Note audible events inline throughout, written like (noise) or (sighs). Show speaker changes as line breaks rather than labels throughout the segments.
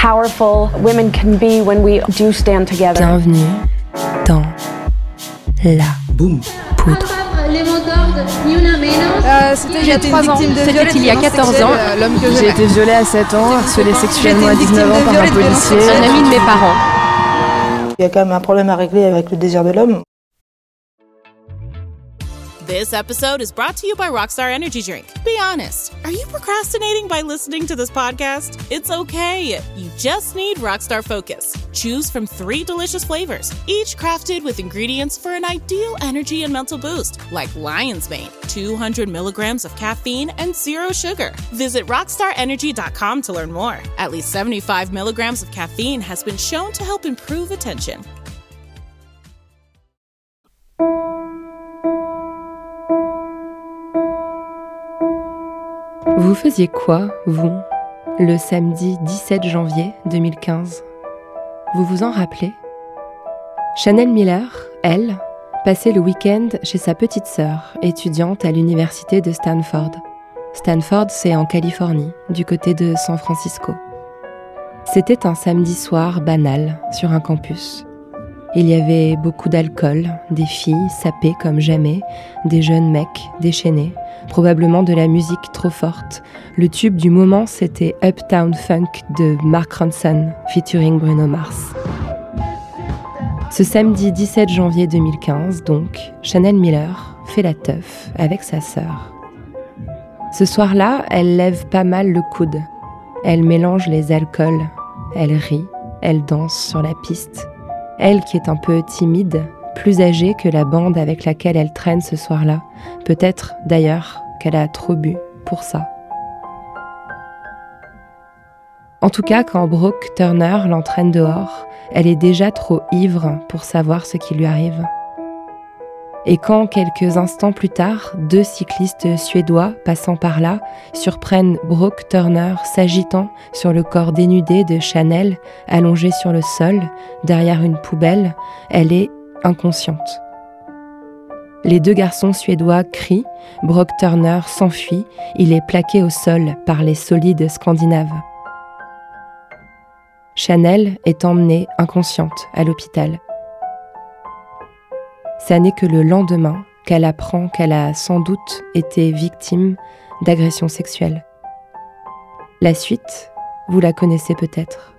powerful women can be when we do stand together.
Bienvenue dans la poudre.
C'était il y a 3 ans. C'était il y a 14 ans. J'ai été violée à 7 ans, harcelée sexuellement à 19 ans par un policier. Un ami de mes parents.
Il y a quand même un problème à régler avec le désir de l'homme.
This episode is brought to you by Rockstar Energy Drink. Be honest. Are you procrastinating by listening to this podcast? It's okay. You just need Rockstar Focus. Choose from three delicious flavors, each crafted with ingredients for an ideal energy and mental boost, like Lion's Mane, 200 milligrams of caffeine and zero sugar. Visit rockstarenergy.com to learn more. At least 75 milligrams of caffeine has been shown to help improve attention.
Vous faisiez quoi, vous, le samedi 17 janvier 2015 Vous vous en rappelez? Chanel Miller, elle, passait le week-end chez sa petite sœur, étudiante à l'université de Stanford. Stanford, c'est en Californie, du côté de San Francisco. C'était un samedi soir banal sur un campus. Il y avait beaucoup d'alcool, des filles sapées comme jamais, des jeunes mecs déchaînés, probablement de la musique trop forte. Le tube du moment, c'était Uptown Funk de Mark Ronson, featuring Bruno Mars. Ce samedi 17 janvier 2015, donc, Chanel Miller fait la teuf avec sa sœur. Ce soir-là, elle lève pas mal le coude. Elle mélange les alcools. Elle rit, elle danse sur la piste. Elle qui est un peu timide, plus âgée que la bande avec laquelle elle traîne ce soir-là. Peut-être d'ailleurs qu'elle a trop bu pour ça. En tout cas, quand Brooke Turner l'entraîne dehors, elle est déjà trop ivre pour savoir ce qui lui arrive. Et quand, quelques instants plus tard, deux cyclistes suédois passant par là surprennent Brooke Turner s'agitant sur le corps dénudé de Chanel, allongé sur le sol, derrière une poubelle, elle est inconsciente. Les deux garçons suédois crient, Brooke Turner s'enfuit, il est plaqué au sol par les solides scandinaves. Chanel est emmenée inconsciente à l'hôpital. Ça n'est que le lendemain qu'elle apprend qu'elle a sans doute été victime d'agressions sexuelles. La suite, vous la connaissez peut-être.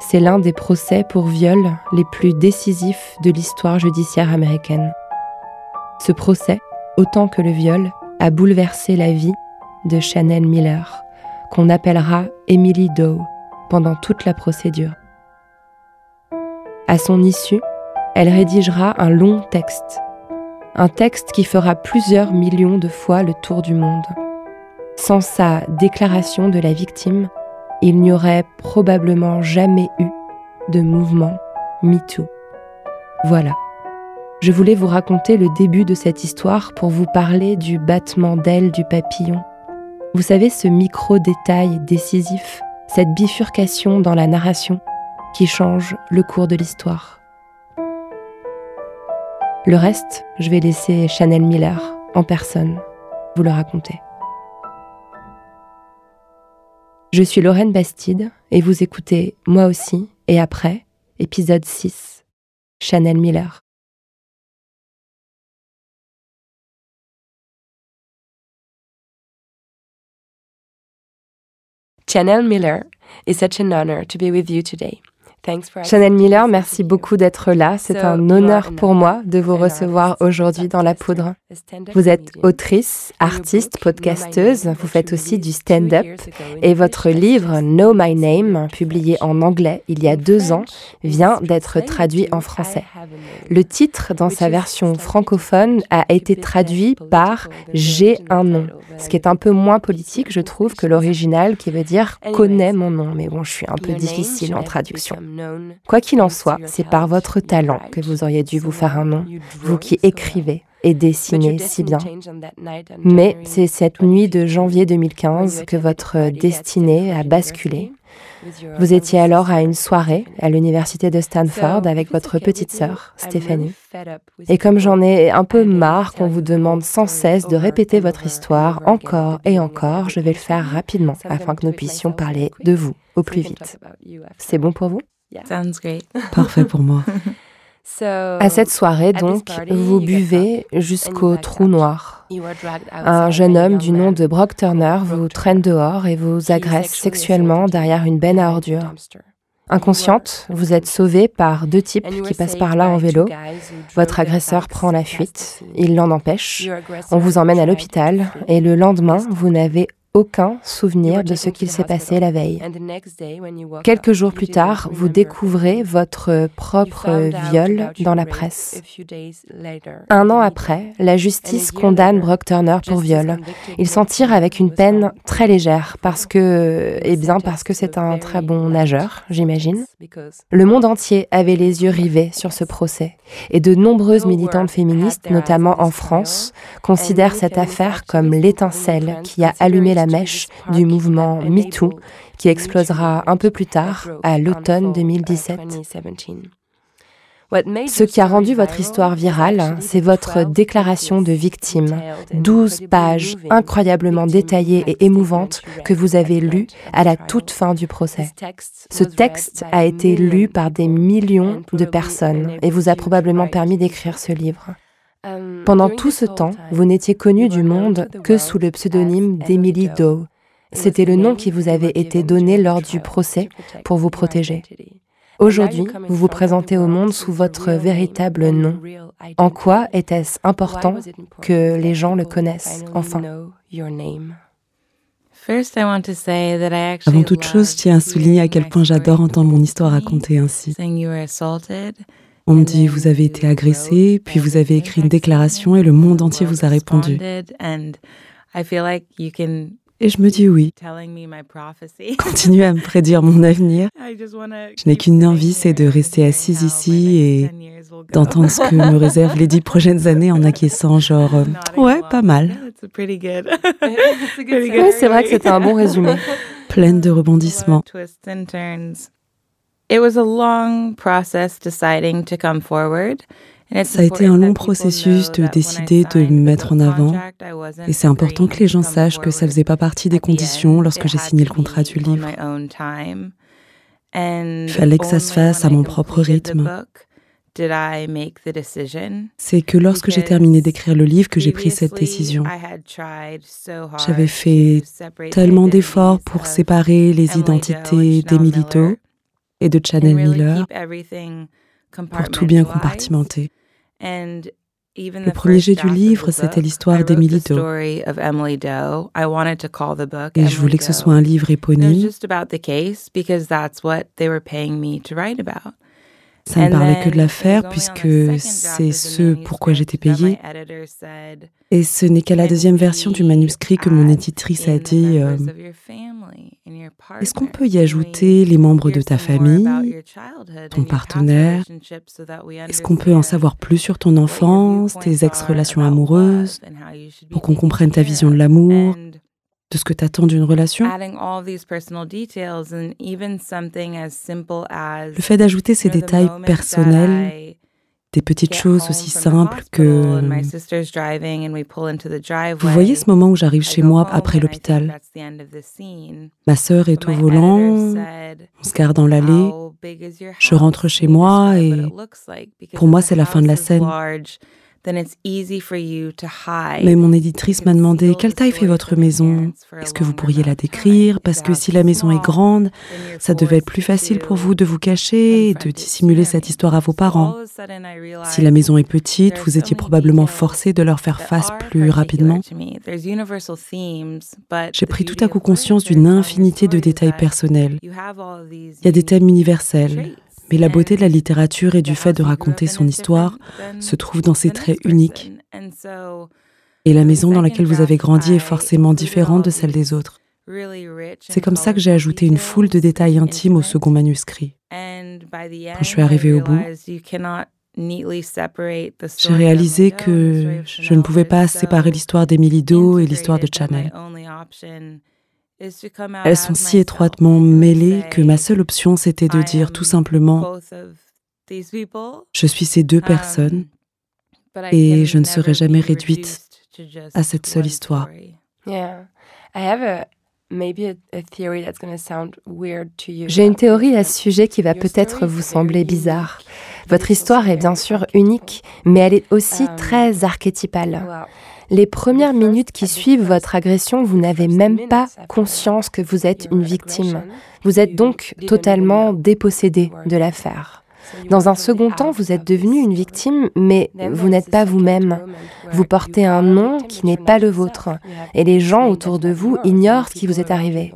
C'est l'un des procès pour viol les plus décisifs de l'histoire judiciaire américaine. Ce procès, autant que le viol, a bouleversé la vie de Chanel Miller, qu'on appellera Emily Doe pendant toute la procédure. À son issue, elle rédigera un long texte, un texte qui fera plusieurs millions de fois le tour du monde. Sans sa déclaration de la victime, il n'y aurait probablement jamais eu de mouvement MeToo. Voilà. Je voulais vous raconter le début de cette histoire pour vous parler du battement d'ailes du papillon. Vous savez, ce micro-détail décisif, cette bifurcation dans la narration qui change le cours de l'histoire. Le reste, je vais laisser Chanel Miller en personne vous le raconter. Je suis Lorraine Bastide et vous écoutez Moi aussi et après, épisode 6, Chanel Miller. Chanel Miller, it's such an honor to be with you today. Chanel Miller, merci beaucoup d'être là. C'est un honneur pour moi de vous recevoir aujourd'hui dans La Poudre. Vous êtes autrice, artiste, podcasteuse, vous faites aussi du stand-up. et votre livre Know My Name, publié en anglais il y a deux ans, vient d'être traduit en français. Le titre, dans sa version francophone, a été traduit par J'ai un nom, ce qui est un peu moins politique, je trouve, que l'original qui veut dire Connais mon nom. Mais bon, je suis un peu difficile en traduction. Quoi qu'il en soit, c'est par votre talent que vous auriez dû vous faire un nom, vous qui écrivez et dessinez si bien. Mais c'est cette nuit de janvier 2015 que votre destinée a basculé. Vous étiez alors à une soirée à l'université de Stanford avec votre petite sœur, Stéphanie. Et comme j'en ai un peu marre qu'on vous demande sans cesse de répéter votre histoire encore et encore, je vais le faire rapidement afin que nous puissions parler de vous au plus vite. C'est bon pour vous? (laughs)
Parfait pour moi.
À cette soirée, donc, vous buvez jusqu'au trou noir. Un jeune homme du nom de Brock Turner vous traîne dehors et vous agresse sexuellement derrière une benne à ordures. Inconsciente, vous êtes sauvée par deux types qui passent par là en vélo. Votre agresseur prend la fuite, il l'en empêche. On vous emmène à l'hôpital et le lendemain, vous n'avez aucun souvenir de ce qu'il s'est passé la veille. Quelques jours plus tard, vous découvrez votre propre viol dans la presse. Un an après, la justice condamne Brock Turner pour viol. Il s'en tire avec une peine très légère parce que, eh bien, parce que c'est un très bon nageur, j'imagine. Le monde entier avait les yeux rivés sur ce procès et de nombreuses militantes féministes, notamment en France, considèrent cette affaire comme l'étincelle qui a allumé la mèche du mouvement MeToo qui explosera un peu plus tard, à l'automne 2017. Ce qui a rendu votre histoire virale, c'est votre déclaration de victime, 12 pages incroyablement détaillées et émouvantes que vous avez lues à la toute fin du procès. Ce texte a été lu par des millions de personnes et vous a probablement permis d'écrire ce livre. Pendant tout ce temps, vous n'étiez connu du monde que sous le pseudonyme d'Emily Doe. C'était le nom qui vous avait été donné lors du procès pour vous protéger. Aujourd'hui, vous vous présentez au monde sous votre véritable nom. En quoi était-ce important que les gens le connaissent enfin?
Avant toute chose, je tiens à souligner à quel point j'adore entendre mon histoire racontée ainsi. On me dit, vous avez été agressé, puis vous avez écrit une déclaration et le monde entier vous a répondu. Et je me dis oui. Continuez à me prédire mon avenir. Je n'ai qu'une envie, c'est de rester assise ici et d'entendre ce que me réservent les dix prochaines années en acquiesçant genre euh, ouais, pas mal.
c'est vrai que c'était un bon résumé.
Pleine de rebondissements. Ça a été un long processus de décider de me mettre en avant. Et c'est important que les gens sachent que ça ne faisait pas partie des conditions lorsque j'ai signé le contrat du livre. Il fallait que ça se fasse à mon propre rythme. C'est que lorsque j'ai terminé d'écrire le livre que j'ai pris cette décision. J'avais fait tellement d'efforts pour séparer les identités d'Emily et de Chanel Miller pour tout bien compartimenter. Le premier jet du livre, c'était l'histoire d'Emily Doe. Et je voulais que ce soit un livre éponyme. Ça ne parlait que de l'affaire puisque c'est ce pourquoi j'étais payée. Et ce n'est qu'à la deuxième version du manuscrit que mon éditrice a dit euh, Est-ce qu'on peut y ajouter les membres de ta famille, ton partenaire Est-ce qu'on peut en savoir plus sur ton enfance, tes ex-relations amoureuses, pour qu'on comprenne ta vision de l'amour de ce que tu attends d'une relation. Le fait d'ajouter ces détails personnels, des petites choses aussi simples que... Vous voyez ce moment où j'arrive chez moi après l'hôpital? Ma sœur est au volant, on se garde dans l'allée, je rentre chez moi et pour moi c'est la fin de la scène. Mais mon éditrice m'a demandé quelle taille fait votre maison Est-ce que vous pourriez la décrire? Parce que si la maison est grande, ça devait être plus facile pour vous de vous cacher et de dissimuler cette histoire à vos parents. Si la maison est petite, vous étiez probablement forcé de leur faire face plus rapidement. J'ai pris tout à coup conscience d'une infinité de détails personnels. Il y a des thèmes universels, mais la beauté de la littérature et du fait de raconter son histoire se trouve dans ses traits uniques. Et la maison dans laquelle vous avez grandi est forcément différente de celle des autres. C'est comme ça que j'ai ajouté une foule de détails intimes au second manuscrit. Quand je suis arrivée au bout, j'ai réalisé que je ne pouvais pas séparer l'histoire d'Emily Doe et l'histoire de Chanel. Elles sont si étroitement mêlées que ma seule option, c'était de dire tout simplement, je suis ces deux personnes et je ne serai jamais réduite à cette seule histoire.
J'ai une théorie à ce sujet qui va peut-être vous sembler bizarre. Votre histoire est bien sûr unique, mais elle est aussi um, très archétypale. Les premières minutes qui suivent votre agression, vous n'avez même pas conscience que vous êtes une victime. Vous êtes donc totalement dépossédé de l'affaire. Dans un second temps, vous êtes devenu une victime, mais vous n'êtes pas vous-même. Vous portez un nom qui n'est pas le vôtre, et les gens autour de vous ignorent ce qui vous est arrivé.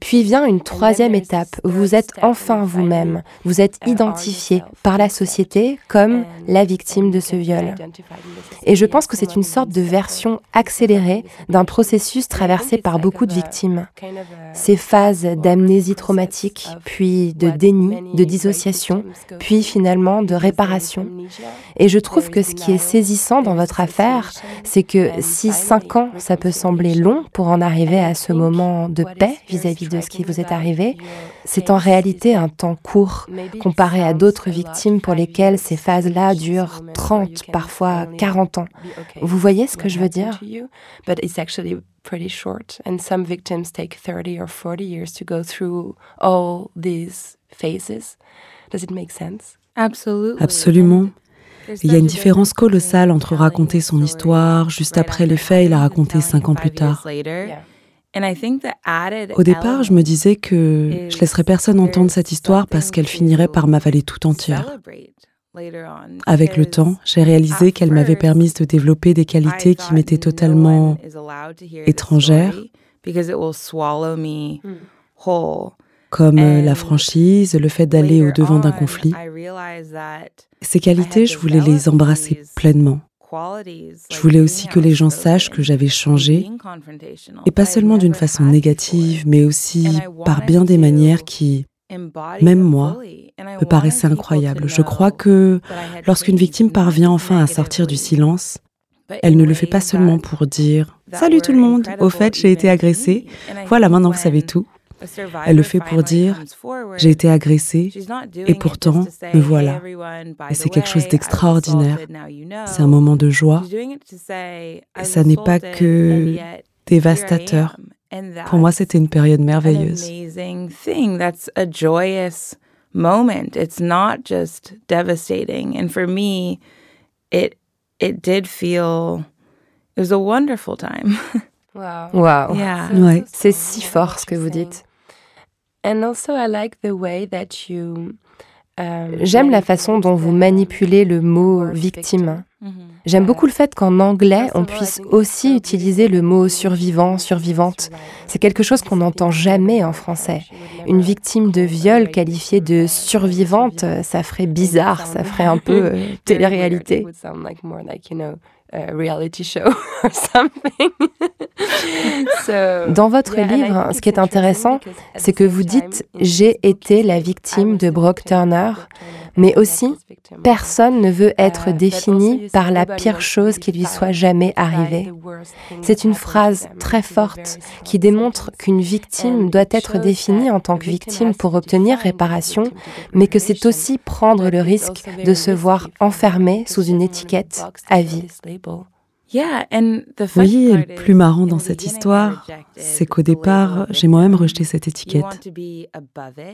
Puis vient une troisième étape, vous êtes enfin vous-même, vous êtes identifié par la société comme la victime de ce viol. Et je pense que c'est une sorte de version accélérée d'un processus traversé par beaucoup de victimes. Ces phases d'amnésie traumatique, puis de déni, de dissociation, puis finalement de réparation. Et je trouve que ce qui est saisissant dans votre affaire, c'est que si cinq ans, ça peut sembler long pour en arriver à ce moment de paix vis-à-vis de ce qui vous est arrivé, c'est en réalité un temps court comparé à d'autres victimes pour lesquelles ces phases-là durent 30, parfois 40 ans. Vous voyez ce que je veux dire? Pretty short and some victims take 30 or 40 years to go through all these phases. Does it make sense?
Absolument. Il y a une différence colossale entre raconter son histoire juste après les faits et la raconter cinq ans plus tard. Au départ, je me disais que je laisserais personne entendre cette histoire parce qu'elle finirait par m'avaler tout entière. Avec le temps, j'ai réalisé qu'elle m'avait permis de développer des qualités qui m'étaient totalement étrangères, comme euh, la franchise, le fait d'aller au-devant d'un conflit. Ces qualités, je voulais les embrasser pleinement. Je voulais aussi que les gens sachent que j'avais changé, et pas seulement d'une façon négative, mais aussi par bien des manières qui, même moi, me paraissaient incroyables. Je crois que lorsqu'une victime parvient enfin à sortir du silence, elle ne le fait pas seulement pour dire ⁇ Salut tout le monde, au fait j'ai été agressée, voilà maintenant vous savez tout ⁇ elle le fait pour dire j'ai été agressée et pourtant me voilà. Et c'est quelque chose d'extraordinaire. C'est un moment de joie. Et ça n'est pas que dévastateur. Pour moi, c'était une période merveilleuse. moment. It's not just devastating. And for me, it it did feel it was a wonderful time. (laughs)
wow. Wow. Yeah. Ouais. C'est si fort ce que vous dites. J'aime la façon dont vous manipulez le mot victime. Mm-hmm. J'aime beaucoup le fait qu'en anglais, on puisse aussi utiliser le mot survivant, survivante. C'est quelque chose qu'on n'entend jamais en français. Une victime de viol qualifiée de survivante, ça ferait bizarre, ça ferait un (laughs) peu euh, télé-réalité reality show (laughs) or something. (laughs) Dans votre livre, ce qui est intéressant, c'est que vous dites j'ai été la victime de Brock Turner, mais aussi personne ne veut être défini par la pire chose qui lui soit jamais arrivée. C'est une phrase très forte qui démontre qu'une victime doit être définie en tant que victime pour obtenir réparation, mais que c'est aussi prendre le risque de se voir enfermé sous une étiquette à vie.
Oui, et le plus marrant dans cette histoire, c'est qu'au départ, j'ai moi-même rejeté cette étiquette.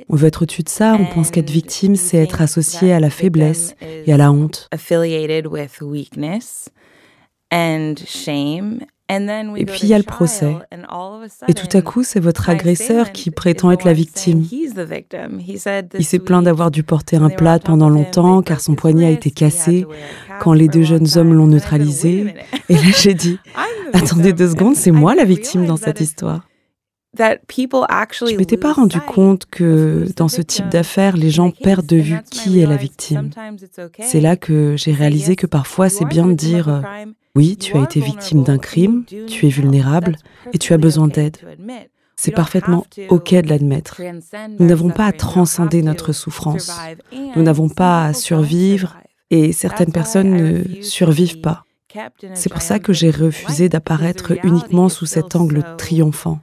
On veut être au-dessus de ça, on pense qu'être victime, c'est être associé à la faiblesse et à la honte. Et puis il y a le procès. Et tout à coup, c'est votre agresseur qui prétend être la victime. Il s'est plaint d'avoir dû porter un plat pendant longtemps car son poignet a été cassé quand les deux jeunes hommes l'ont neutralisé. Et là, j'ai dit, (laughs) attendez deux secondes, c'est moi la victime dans cette histoire. Je m'étais pas rendu compte que dans ce type d'affaires, les gens perdent de vue qui est la victime. C'est là que j'ai réalisé que parfois c'est bien de dire oui, tu as été victime d'un crime, tu es vulnérable et tu as besoin d'aide. C'est parfaitement OK de l'admettre. Nous n'avons pas à transcender notre souffrance. Nous n'avons pas à survivre et certaines personnes ne survivent pas. C'est pour ça que j'ai refusé d'apparaître uniquement sous cet angle triomphant.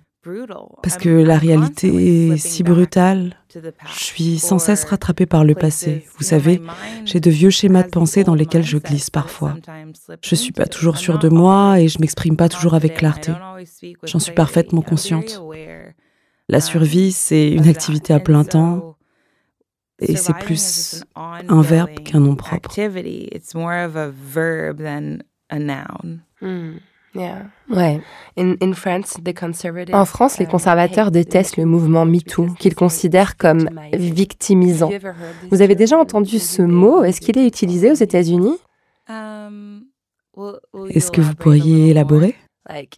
Parce que la réalité est si brutale. Je suis sans cesse rattrapée par le passé. Vous savez, j'ai de vieux schémas de pensée dans lesquels je glisse parfois. Je ne suis pas toujours sûre de moi et je m'exprime pas toujours avec clarté. J'en suis parfaitement consciente. La survie, c'est une activité à plein temps et c'est plus un verbe qu'un nom propre.
Ouais. En France, les conservateurs détestent le mouvement MeToo, qu'ils considèrent comme victimisant. Vous avez déjà entendu ce mot? Est-ce qu'il est utilisé aux États-Unis?
Est-ce que vous pourriez élaborer?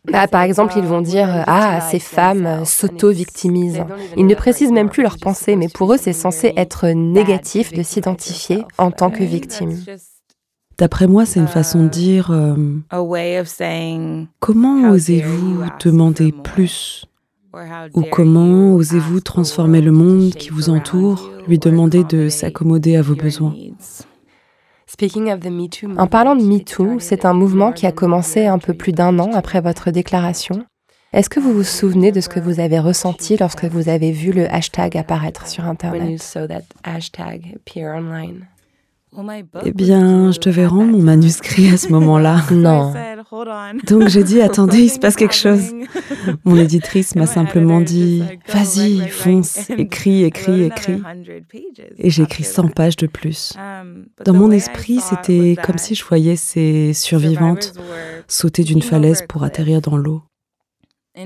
Bah, par exemple, ils vont dire Ah, ces femmes s'auto-victimisent. Ils ne précisent même plus leurs pensées, mais pour eux, c'est censé être négatif de s'identifier en tant que victime.
D'après moi, c'est une façon de dire euh, Comment osez-vous demander plus? Ou comment osez-vous transformer le monde qui vous entoure, lui demander de s'accommoder à vos besoins?
en parlant de MeToo, c'est un mouvement qui a commencé un peu plus d'un an après votre déclaration. Est-ce que vous vous souvenez de ce que vous avez ressenti lorsque vous avez vu le hashtag apparaître sur Internet?
Eh bien, je devais rendre mon manuscrit à ce (laughs) moment-là.
Non.
Donc j'ai dit, attendez, il se passe quelque chose. (laughs) Mon éditrice m'a simplement dit, vas-y, fonce, écris, écris, écris. Et j'ai écrit 100 pages de plus. Dans mon esprit, c'était comme si je voyais ces survivantes sauter d'une falaise pour atterrir dans l'eau,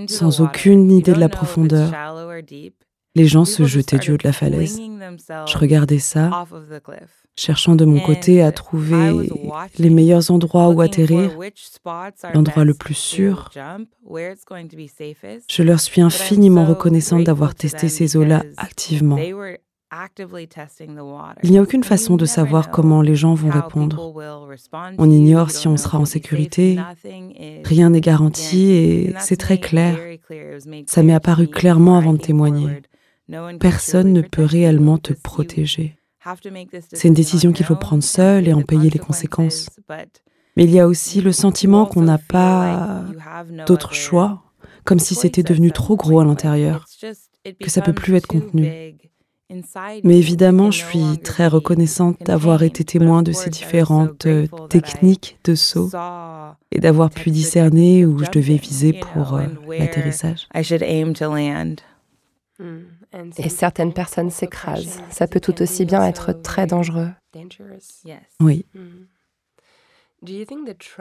sans aucune idée de la profondeur. Les gens se jetaient du haut de la falaise. Je regardais ça cherchant de mon côté à trouver les meilleurs endroits où atterrir, l'endroit le plus sûr. Je leur suis infiniment reconnaissante d'avoir testé ces eaux-là activement. Il n'y a aucune façon de savoir comment les gens vont répondre. On ignore si on sera en sécurité. Rien n'est garanti et c'est très clair. Ça m'est apparu clairement avant de témoigner. Personne ne peut réellement te protéger. C'est une décision qu'il faut prendre seul et en payer les conséquences. Mais il y a aussi le sentiment qu'on n'a pas d'autre choix, comme si c'était devenu trop gros à l'intérieur, que ça peut plus être contenu. Mais évidemment, je suis très reconnaissante d'avoir été témoin de ces différentes euh, techniques de saut et d'avoir pu discerner où je devais viser pour euh, l'atterrissage.
Et certaines personnes s'écrasent. Ça peut tout aussi bien être très dangereux.
Oui.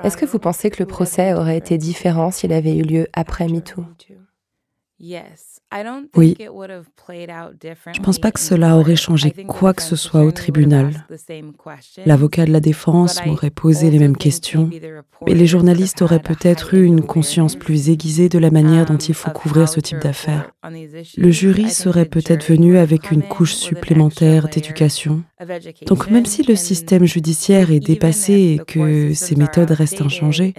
Est-ce que vous pensez que le procès aurait été différent s'il avait eu lieu après MeToo?
Oui. Je ne pense pas que cela aurait changé quoi que ce soit au tribunal. L'avocat de la défense m'aurait posé les mêmes questions, mais les journalistes auraient peut-être eu une conscience plus aiguisée de la manière dont il faut couvrir ce type d'affaires. Le jury serait peut-être venu avec une couche supplémentaire d'éducation. Donc même si le système judiciaire est dépassé et que ses méthodes restent inchangées,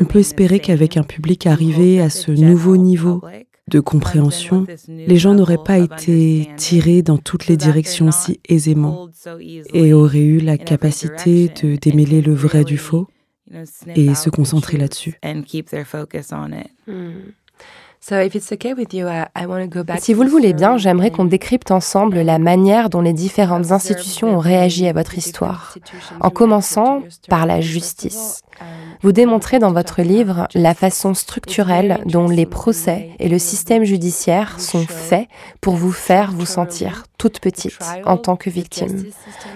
on peut espérer qu'avec un public arrivé à ce nouveau niveau, de compréhension, les gens n'auraient pas été tirés dans toutes les directions si aisément et auraient eu la capacité de démêler le vrai du faux et se concentrer là-dessus.
Si vous le voulez bien, j'aimerais qu'on décrypte ensemble la manière dont les différentes institutions ont réagi à votre histoire, en commençant par la justice. Vous démontrez dans votre livre la façon structurelle dont les procès et le système judiciaire sont faits pour vous faire vous sentir toute petite en tant que victime,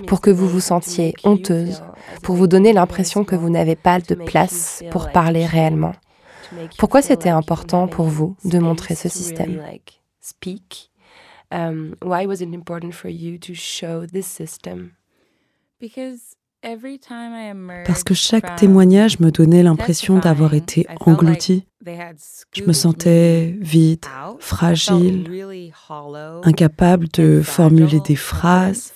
pour que vous vous sentiez honteuse, pour vous donner l'impression que vous n'avez pas de place pour parler réellement. Pourquoi c'était important pour vous de montrer ce système?
Um, Parce que chaque témoignage me donnait l'impression d'avoir été englouti. Je me sentais vide, fragile, incapable de formuler des phrases.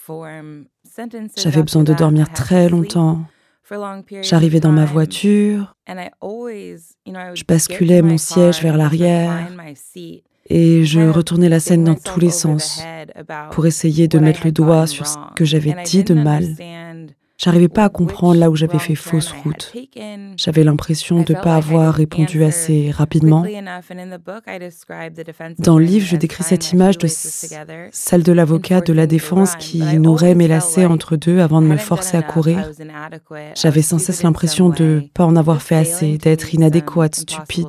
J'avais besoin de dormir très longtemps. J'arrivais dans ma voiture, je basculais mon siège vers l'arrière Et je retournais la scène dans tous les sens pour essayer de mettre le doigt sur ce que j'avais dit de mal. J'arrivais pas à comprendre là où j'avais fait fausse route. J'avais l'impression de ne pas avoir répondu assez rapidement. Dans le livre, je décris cette image de celle de l'avocat de la défense qui nouerait mes lacets entre deux avant de me forcer à courir. J'avais sans cesse l'impression de ne pas en avoir fait assez, d'être inadéquate, stupide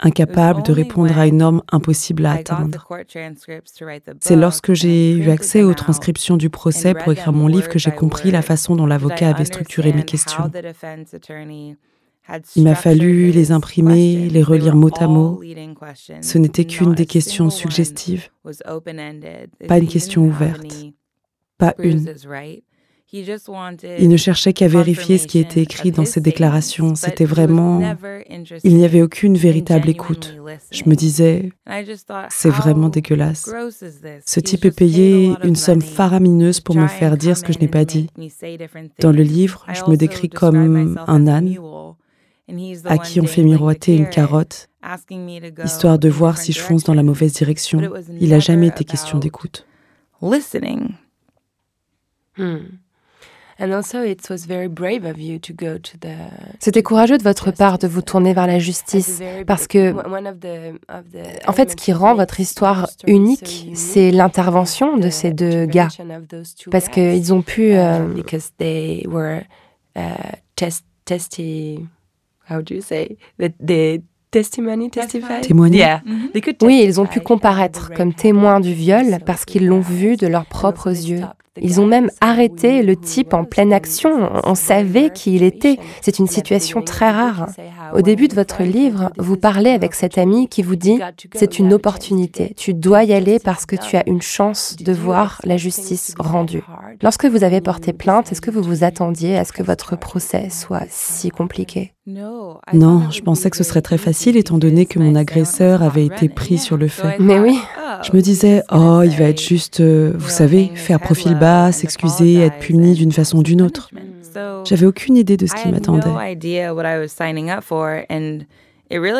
incapable de répondre à une norme impossible à atteindre. C'est lorsque j'ai eu accès aux transcriptions du procès pour écrire mon livre que j'ai compris la façon dont l'avocat avait structuré mes questions. Il m'a fallu les imprimer, les relire mot à mot. Ce n'était qu'une des questions suggestives, pas une question ouverte, pas une. Il ne cherchait qu'à vérifier ce qui était écrit dans ses déclarations. C'était vraiment... Il n'y avait aucune véritable écoute. Je me disais, c'est vraiment dégueulasse. Ce type est payé une somme faramineuse pour me faire dire ce que je n'ai pas dit. Dans le livre, je me décris comme un âne à qui on fait miroiter une carotte, histoire de voir si je fonce dans la mauvaise direction. Il n'a jamais été question d'écoute.
C'était courageux de votre part de vous tourner vers la justice parce que, en fait, ce qui rend votre histoire unique, c'est l'intervention de ces deux gars. Parce qu'ils ont pu. Euh, how do you say? Des testimony, testify?
Témoigner?
Oui, ils ont pu comparaître comme témoins du viol parce qu'ils l'ont vu de leurs propres yeux. Ils ont même arrêté le type en pleine action. On savait qui il était. C'est une situation très rare. Au début de votre livre, vous parlez avec cet ami qui vous dit c'est une opportunité. Tu dois y aller parce que tu as une chance de voir la justice rendue. Lorsque vous avez porté plainte, est-ce que vous vous attendiez à ce que votre procès soit si compliqué?
Non, je pensais que ce serait très facile étant donné que mon agresseur avait été pris sur le fait.
Mais oui.
Je me disais, oh, il va être juste, euh, vous savez, faire profil bas, s'excuser, être puni d'une façon ou d'une autre. J'avais aucune idée de ce qui m'attendait.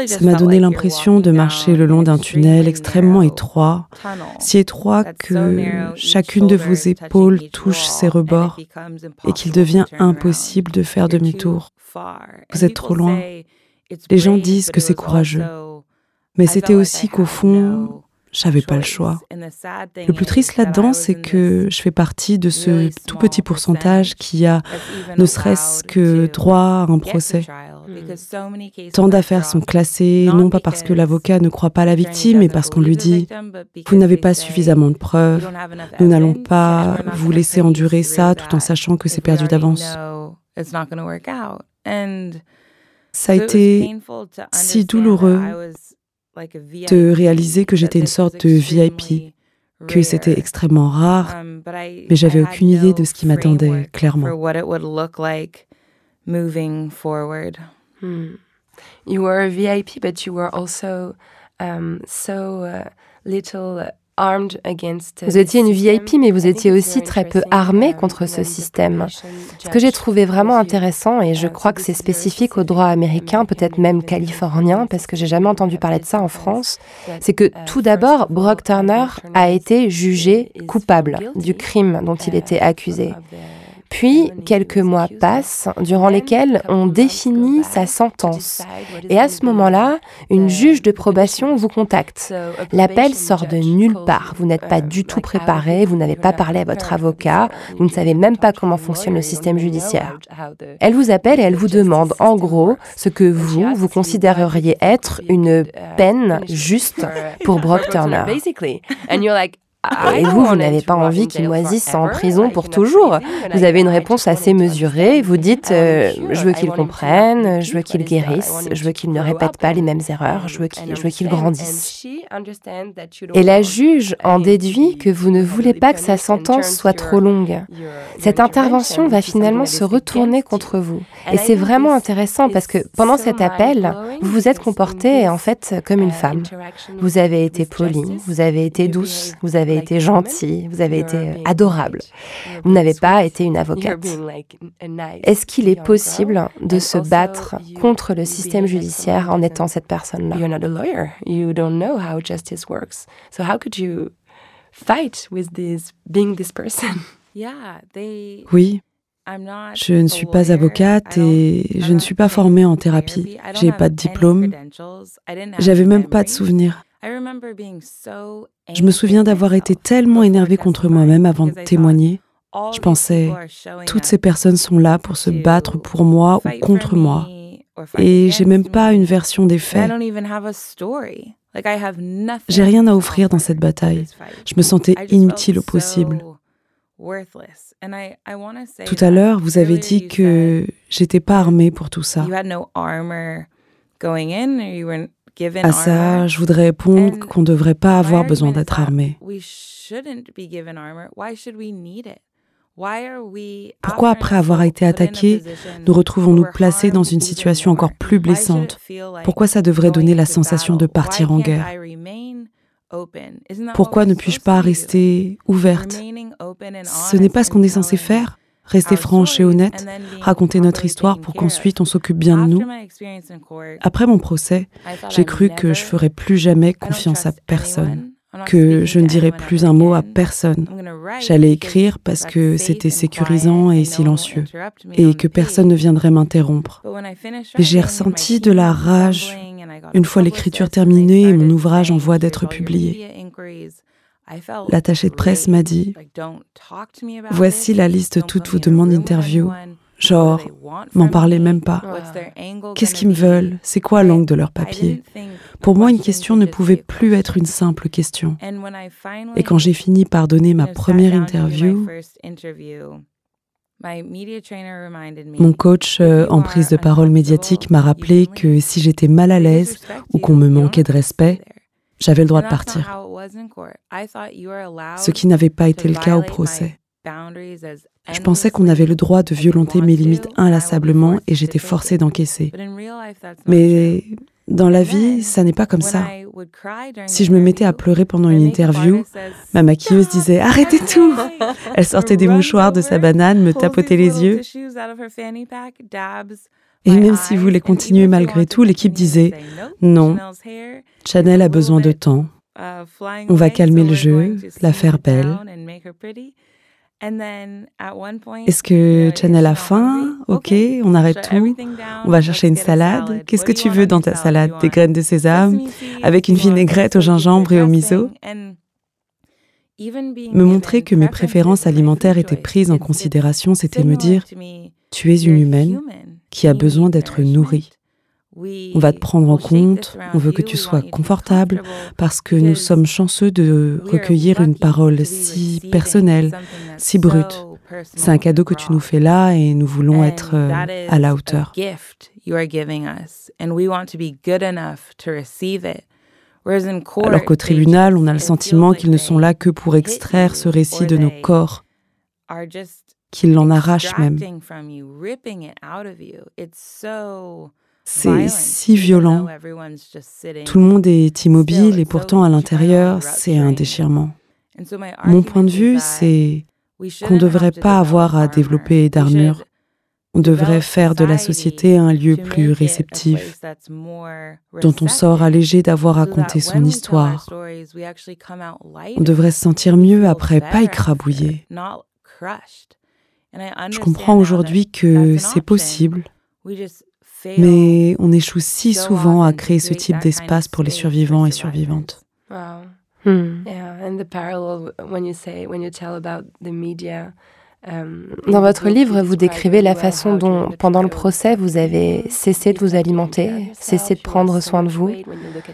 Ça m'a donné l'impression de marcher le long d'un tunnel extrêmement étroit, si étroit que chacune de vos épaules touche ses rebords et qu'il devient impossible de faire demi-tour. Vous êtes trop loin. Les gens disent que c'est courageux, mais c'était aussi qu'au fond, j'avais pas le choix. Le plus triste là-dedans, c'est que je fais partie de ce tout petit pourcentage qui a ne serait-ce que droit à un procès. Tant d'affaires sont classées, non pas parce que l'avocat ne croit pas à la victime, mais parce qu'on lui dit ⁇ Vous n'avez pas suffisamment de preuves, nous n'allons pas vous laisser endurer ça tout en sachant que c'est perdu d'avance. Ça a été si douloureux de réaliser que j'étais une sorte de VIP, que c'était extrêmement rare, um, mais j'avais aucune idée de ce qui m'attendait clairement.
Hmm. You were a VIP, but you were also um, so uh, little vous étiez une VIP, mais vous étiez aussi très peu armé contre ce système. Ce que j'ai trouvé vraiment intéressant, et je crois que c'est spécifique au droit américain, peut-être même californien, parce que j'ai jamais entendu parler de ça en France, c'est que tout d'abord, Brock Turner a été jugé coupable du crime dont il était accusé. Puis, quelques mois passent, durant lesquels on définit sa sentence. Et à ce moment-là, une juge de probation vous contacte. L'appel sort de nulle part. Vous n'êtes pas du tout préparé, vous n'avez pas parlé à votre avocat, vous ne savez même pas comment fonctionne le système judiciaire. Elle vous appelle et elle vous demande, en gros, ce que vous, vous considéreriez être une peine juste pour Brock Turner. Ah, et vous, vous n'avez pas envie qu'il moisisse en prison pour toujours. Vous avez une réponse assez mesurée. Vous dites euh, Je veux qu'il comprenne, je veux qu'il guérisse, je veux qu'il ne répète pas les mêmes erreurs, je veux qu'il grandisse. Et la juge en déduit que vous ne voulez pas que sa sentence soit trop longue. Cette intervention va finalement se retourner contre vous. Et c'est vraiment intéressant parce que pendant cet appel, vous vous êtes comporté en fait comme une femme. Vous avez été poli, vous avez été douce, vous avez avez été gentil, vous avez été adorable. Vous n'avez pas été une avocate. Est-ce qu'il est possible de se battre contre le système judiciaire en étant cette personne-là?
Fight with this being this person? (laughs) Oui, je ne suis pas avocate et je ne suis pas formée en thérapie. J'ai pas de diplôme. J'avais même pas de souvenirs. Je me souviens d'avoir été tellement énervée contre moi-même avant de témoigner. Je pensais, toutes ces personnes sont là pour se battre pour moi ou contre moi. Et j'ai même pas une version des faits. J'ai rien à offrir dans cette bataille. Je me sentais inutile au possible. Tout à l'heure, vous avez dit que j'étais pas armée pour tout ça. À ça, je voudrais répondre qu'on ne devrait pas avoir besoin d'être armé. Pourquoi, après avoir été attaqués, nous retrouvons-nous placés dans une situation encore plus blessante? Pourquoi ça devrait donner la sensation de partir en guerre? Pourquoi ne puis-je pas rester ouverte? Ce n'est pas ce qu'on est censé faire Rester franche et honnête, raconter notre histoire pour qu'ensuite on s'occupe bien de nous. Après mon procès, j'ai cru que je ferais plus jamais confiance à personne que je ne dirais plus un mot à personne. J'allais écrire parce que c'était sécurisant et silencieux, et que personne ne viendrait m'interrompre. J'ai ressenti de la rage une fois l'écriture terminée et mon ouvrage en voie d'être publié. L'attaché de presse m'a dit, Voici la liste de toutes vos demandes d'interview. Genre, m'en parlez même pas. Qu'est-ce qu'ils me veulent? C'est quoi l'angle de leur papier? Pour moi, une question ne pouvait plus être une simple question. Et quand j'ai fini par donner ma première interview, mon coach euh, en prise de parole médiatique m'a rappelé que si j'étais mal à l'aise ou qu'on me manquait de respect, j'avais le droit de partir. Ce qui n'avait pas été le cas au procès. Je pensais qu'on avait le droit de violenter mes limites inlassablement et j'étais forcée d'encaisser. Mais dans la vie, ça n'est pas comme ça. Si je me mettais à pleurer pendant une interview, ma maquilleuse disait Arrêtez tout Elle sortait des mouchoirs de sa banane, me (laughs) tapotait les yeux. Et même si vous voulez continuer malgré tout, l'équipe disait Non, Chanel a besoin de temps. On va calmer le jeu, la faire belle. Est-ce que Chanel a faim? Ok, on arrête tout. On va chercher une salade. Qu'est-ce que tu veux dans ta salade? Des graines de sésame avec une vinaigrette au gingembre et au miso. Me montrer que mes préférences alimentaires étaient prises en considération, c'était me dire Tu es une humaine qui a besoin d'être nourrie. On va te prendre en compte, on veut que tu sois confortable parce que nous sommes chanceux de recueillir une parole si personnelle, si brute. C'est un cadeau que tu nous fais là et nous voulons être euh, à la hauteur. Alors qu'au tribunal, on a le sentiment qu'ils ne sont là que pour extraire ce récit de nos corps, qu'ils l'en arrachent même. C'est si violent. Tout le monde est immobile et pourtant à l'intérieur, c'est un déchirement. Mon point de vue, c'est qu'on ne devrait pas avoir à développer d'armure. On devrait faire de la société un lieu plus réceptif, dont on sort allégé d'avoir raconté son histoire. On devrait se sentir mieux après, pas écrabouillé. Je comprends aujourd'hui que c'est possible, mais on échoue si souvent à créer ce type d'espace pour les survivants et survivantes.
Dans votre livre, vous décrivez la façon dont, pendant le procès, vous avez cessé de vous alimenter, cessé de prendre soin de vous.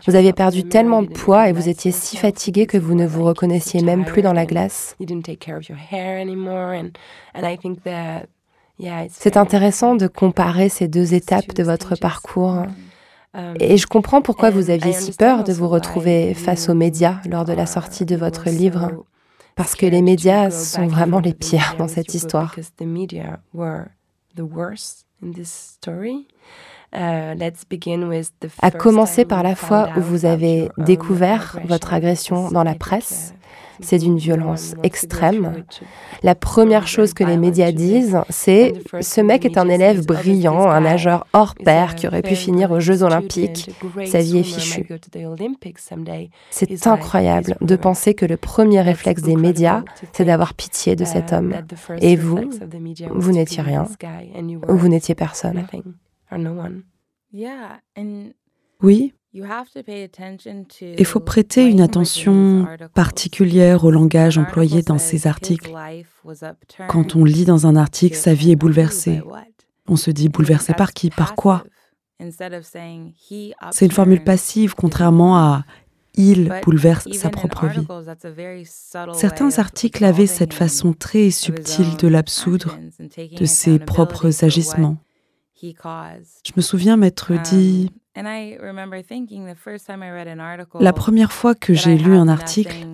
Vous aviez perdu tellement de poids et vous étiez si fatigué que vous ne vous reconnaissiez même plus dans la glace. C'est intéressant de comparer ces deux étapes de votre parcours. Et je comprends pourquoi vous aviez si peur de vous retrouver face aux médias lors de la sortie de votre livre, parce que les médias sont vraiment les pires dans cette histoire. À commencer par la fois où vous avez découvert votre agression dans la presse, c'est d'une violence extrême. La première chose que les médias disent, c'est ce mec est un élève brillant, un nageur hors pair qui aurait pu finir aux Jeux olympiques. Sa vie est fichue. C'est incroyable de penser que le premier réflexe des médias, c'est d'avoir pitié de cet homme. Et vous, vous n'étiez rien, ou vous n'étiez personne.
Oui, il faut prêter une attention particulière au langage employé dans ces articles. Quand on lit dans un article sa vie est bouleversée, on se dit bouleversé par qui, par quoi? C'est une formule passive contrairement à il bouleverse sa propre vie. Certains articles avaient cette façon très subtile de l'absoudre de ses propres agissements. Je me souviens m'être dit, la première fois que j'ai lu un article,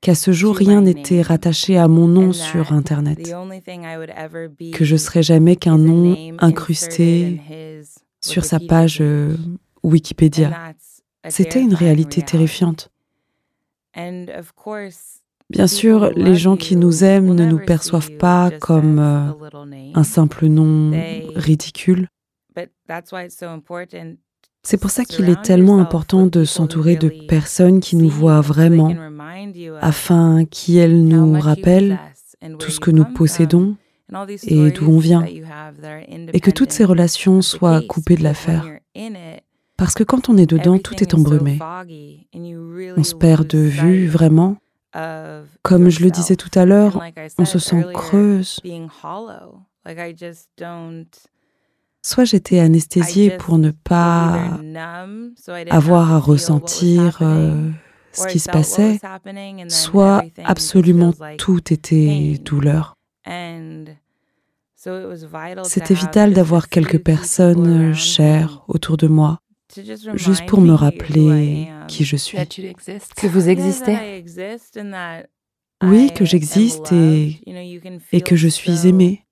qu'à ce jour rien n'était rattaché à mon nom sur Internet, que je serais jamais qu'un nom incrusté sur sa page euh, Wikipédia. C'était une réalité terrifiante. Bien sûr, les gens qui nous aiment ne nous perçoivent pas comme euh, un simple nom ridicule. C'est pour ça qu'il est tellement important de s'entourer de personnes qui nous voient vraiment, afin qu'elles nous rappellent tout ce que nous possédons et d'où on vient, et que toutes ces relations soient coupées de l'affaire. Parce que quand on est dedans, tout est embrumé. On se perd de vue vraiment. Comme je le disais tout à l'heure, on se sent creuse. Soit j'étais anesthésiée pour ne pas avoir à ressentir euh, ce qui se passait, soit absolument tout était douleur. C'était vital d'avoir quelques personnes chères autour de moi, juste pour me rappeler qui je suis.
Que vous existez
Oui, que j'existe et, et que je suis aimée.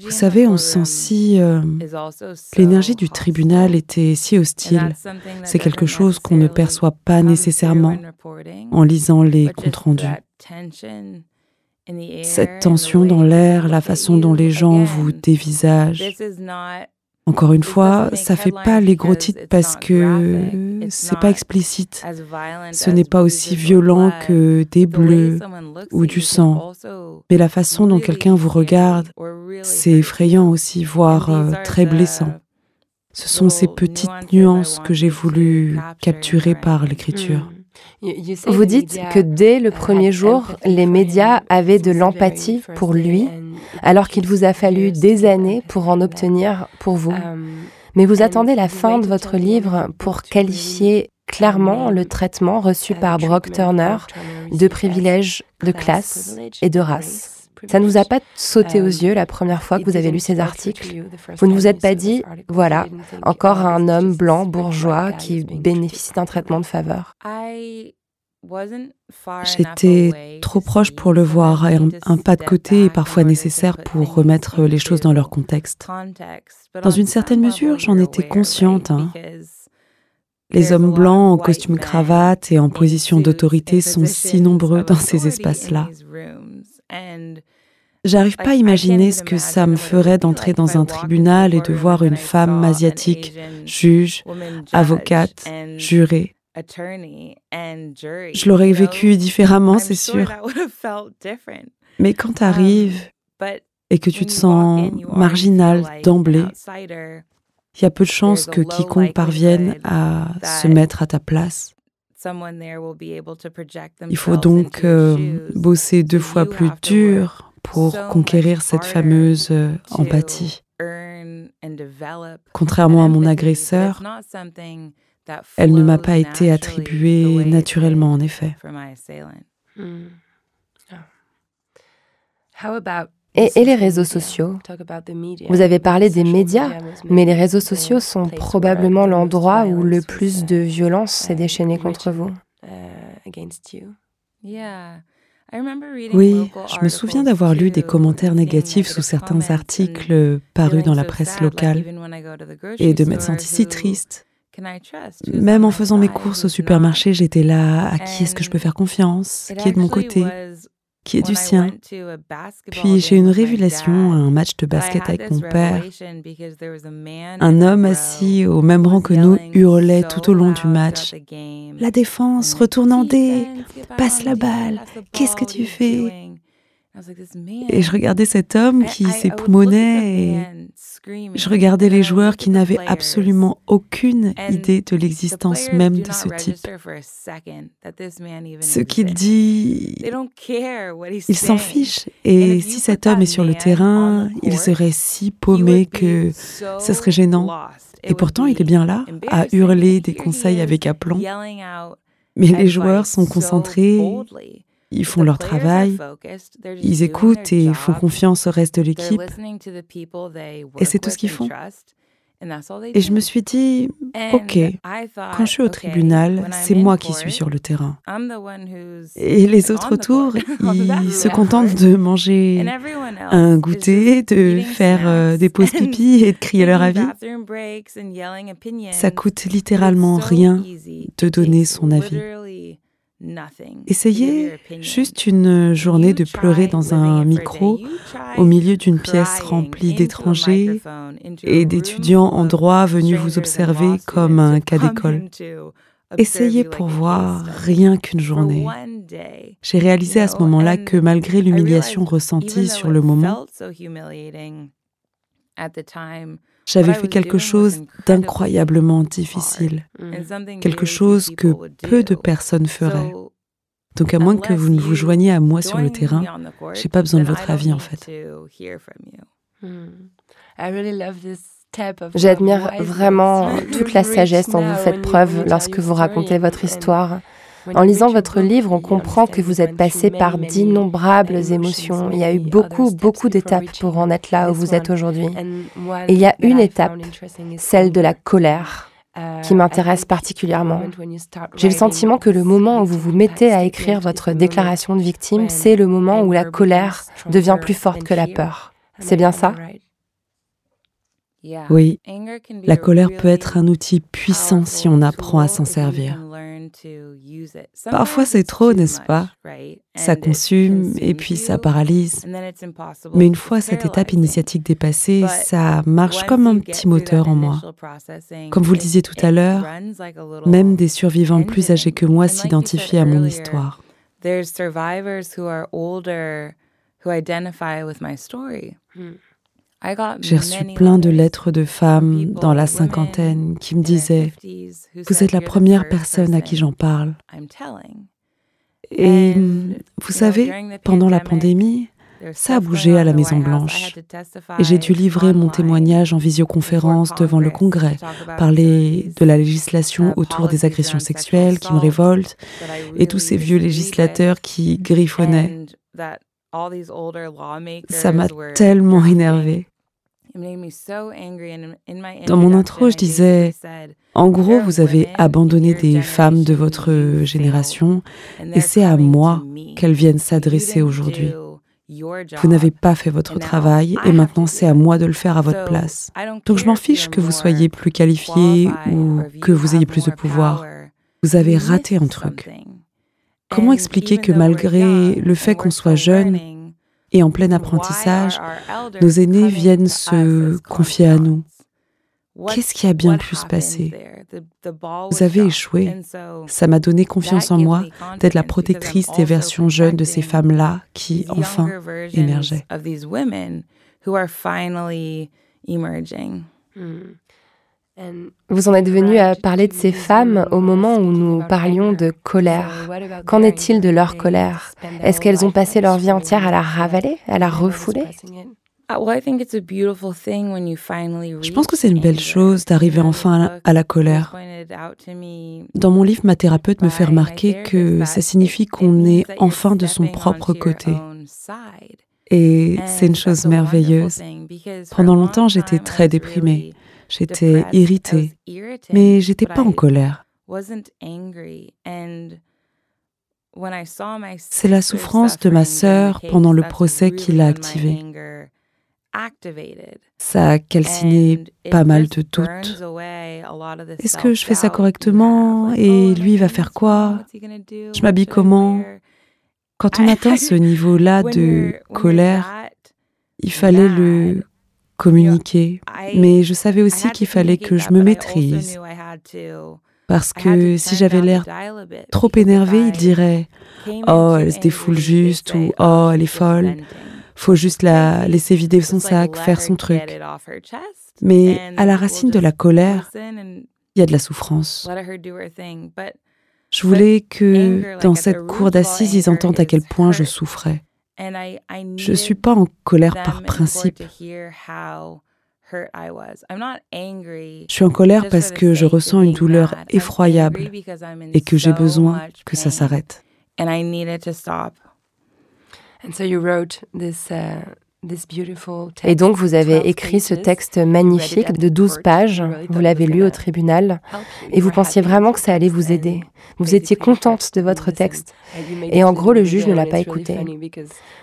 Vous savez, on sent si... Euh, l'énergie du tribunal était si hostile. C'est quelque chose qu'on ne perçoit pas nécessairement en lisant les comptes rendus. Cette tension dans l'air, la façon dont les gens vous dévisagent. Encore une fois, ça fait pas les gros titres parce que c'est pas explicite. Ce n'est pas aussi violent que des bleus ou du sang. Mais la façon dont quelqu'un vous regarde, c'est effrayant aussi, voire euh, très blessant. Ce sont ces petites nuances que j'ai voulu capturer par l'écriture.
Vous dites que dès le premier jour, les médias avaient de l'empathie pour lui, alors qu'il vous a fallu des années pour en obtenir pour vous. Mais vous attendez la fin de votre livre pour qualifier clairement le traitement reçu par Brock Turner de privilège de classe et de race. Ça ne vous a pas sauté aux yeux la première fois que vous avez lu ces articles Vous ne vous êtes pas dit, voilà, encore un homme blanc bourgeois qui bénéficie d'un traitement de faveur
J'étais trop proche pour le voir et un, pas de côté est parfois nécessaire pour remettre les choses dans leur contexte. Dans une certaine mesure, j'en étais consciente. Hein. Les hommes blancs en costume cravate et en position d'autorité sont si nombreux dans ces espaces-là. J'arrive pas à imaginer ce que ça me ferait d'entrer dans un tribunal et de voir une femme asiatique, juge, avocate, jurée. Je l'aurais vécu différemment, c'est sûr. (laughs) Mais quand tu arrives et que tu te sens marginal d'emblée, il y a peu de chances que quiconque parvienne à se mettre à ta place. Il faut donc euh, bosser deux fois plus dur pour conquérir cette fameuse euh, empathie. Contrairement à mon agresseur, elle ne m'a pas été attribuée naturellement, en effet.
Hmm. Et, les réseaux sociaux. Vous avez parlé des médias, mais les réseaux sociaux sont probablement l'endroit où le plus de violence s'est déchaînée contre vous.
Oui, je me souviens d'avoir lu des commentaires négatifs sous certains articles parus dans la presse locale et de m'être sentie si triste Même en faisant mes courses au supermarché, j'étais là, à qui est-ce que je peux faire confiance? Qui est de mon côté? Qui est du sien. Puis j'ai une révélation à un match de basket avec mon père. Un homme assis au même rang que nous hurlait tout au long du match. La défense, retourne en D, passe la balle, qu'est-ce que tu fais? et je regardais cet homme qui s'époumonnait et je regardais les joueurs qui n'avaient absolument aucune idée de l'existence même de ce type. Ce qu'il dit, il s'en fiche. Et si cet homme est sur le terrain, il serait si paumé que ce serait gênant. Et pourtant, il est bien là, à hurler des conseils avec aplomb. Mais les joueurs sont concentrés ils font leur travail, ils écoutent et font confiance au reste de l'équipe. Et c'est tout ce qu'ils font. Et je me suis dit, OK, quand je suis au tribunal, c'est moi qui suis sur le terrain. Et les autres autour, (laughs) ils se contentent de manger un goûter, de faire euh, des pauses (laughs) pipi et de crier leur avis. Ça coûte littéralement rien de donner son avis. Essayez juste une journée de pleurer dans un micro au milieu d'une pièce remplie d'étrangers et d'étudiants en droit venus vous observer comme un cas d'école. Essayez pour voir rien qu'une journée. J'ai réalisé à ce moment-là que malgré l'humiliation ressentie sur le moment, j'avais fait quelque chose d'incroyablement difficile, quelque chose que peu de personnes feraient. Donc à moins que vous ne vous joigniez à moi sur le terrain, j'ai pas besoin de votre avis en fait.
J'admire vraiment toute la (laughs) sagesse dont vous faites preuve lorsque vous racontez votre histoire. En lisant votre livre, on comprend que vous êtes passé par d'innombrables émotions. Il y a eu beaucoup, beaucoup d'étapes pour en être là où vous êtes aujourd'hui. Et il y a une étape, celle de la colère qui m'intéresse particulièrement. J'ai le sentiment que le moment où vous vous mettez à écrire votre déclaration de victime, c'est le moment où la colère devient plus forte que la peur. C'est bien ça?
Oui, la colère peut être un outil puissant si on apprend à s'en servir. Parfois c'est trop, n'est-ce pas? Ça consume et puis ça paralyse. Mais une fois cette étape initiatique dépassée, ça marche comme un petit moteur en moi. Comme vous le disiez tout à l'heure, même des survivants plus âgés que moi s'identifient à mon histoire. J'ai reçu plein de lettres de femmes dans la cinquantaine qui me disaient ⁇ Vous êtes la première personne à qui j'en parle ⁇ Et vous savez, pendant la pandémie, ça a bougé à la Maison Blanche. Et j'ai dû livrer mon témoignage en visioconférence devant le Congrès, parler de la législation autour des agressions sexuelles qui me révoltent et tous ces vieux législateurs qui griffonnaient. Ça m'a tellement énervé. Dans mon intro, je disais, en gros, vous avez abandonné des femmes de votre génération et c'est à moi qu'elles viennent s'adresser aujourd'hui. Vous n'avez pas fait votre travail et maintenant c'est à moi de le faire à votre place. Donc je m'en fiche que vous soyez plus qualifié ou que vous ayez plus de pouvoir. Vous avez raté un truc. Comment expliquer que malgré le fait qu'on soit jeune et en plein apprentissage, nos aînés viennent se confier à nous. Qu'est-ce qui a bien pu se passer? Vous avez échoué. Ça m'a donné confiance en moi d'être la protectrice des versions jeunes de ces femmes-là qui, enfin, émergeaient.
Vous en êtes venu à parler de ces femmes au moment où nous parlions de colère. Qu'en est-il de leur colère? Est-ce qu'elles ont passé leur vie entière à la ravaler, à la refouler?
Je pense que c'est une belle chose d'arriver enfin à la colère. Dans mon livre, ma thérapeute me fait remarquer que ça signifie qu'on est enfin de son propre côté. Et c'est une chose merveilleuse. Pendant longtemps, j'étais très déprimée. J'étais irritée, mais j'étais pas en colère. C'est la souffrance de ma sœur pendant le procès qui l'a activée. Ça a calciné pas mal de doutes. Est-ce que je fais ça correctement Et lui va faire quoi? Je m'habille comment? Quand on atteint ce (laughs) niveau-là de colère, il fallait le communiquer. Mais je savais aussi qu'il fallait que je me maîtrise. Parce que si j'avais l'air trop énervée, il dirait Oh, elle se défoule juste ou Oh, elle est folle. Faut juste la laisser vider son sac, faire son truc. Mais à la racine de la colère, il y a de la souffrance. Je voulais que dans cette cour d'assises, ils entendent à quel point je souffrais. Je ne suis pas en colère par principe. Je suis en colère parce que je ressens une douleur effroyable et que j'ai besoin que ça s'arrête.
Et donc vous avez écrit ce texte magnifique de 12 pages, vous l'avez lu au tribunal, et vous pensiez vraiment que ça allait vous aider. Vous étiez contente de votre texte. Et en gros, le juge ne l'a pas écouté.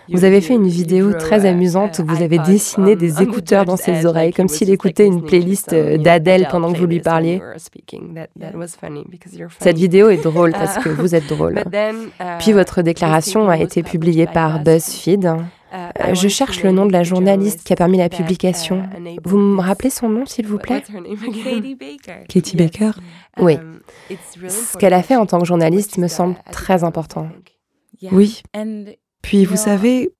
Vous avez fait une vidéo très amusante. Où vous avez dessiné des (laughs) écouteurs dans ses oreilles, comme s'il écoutait une playlist d'Adèle pendant que vous lui parliez. Cette vidéo est drôle (laughs) parce que vous êtes drôle. Puis votre déclaration a été publiée par BuzzFeed. Euh, je cherche le nom de la journaliste qui a permis la publication. Vous me rappelez son nom, s'il vous plaît?
Katie Baker
Oui. Ce qu'elle a fait en tant que journaliste me semble très important.
Oui. Puis, vous savez,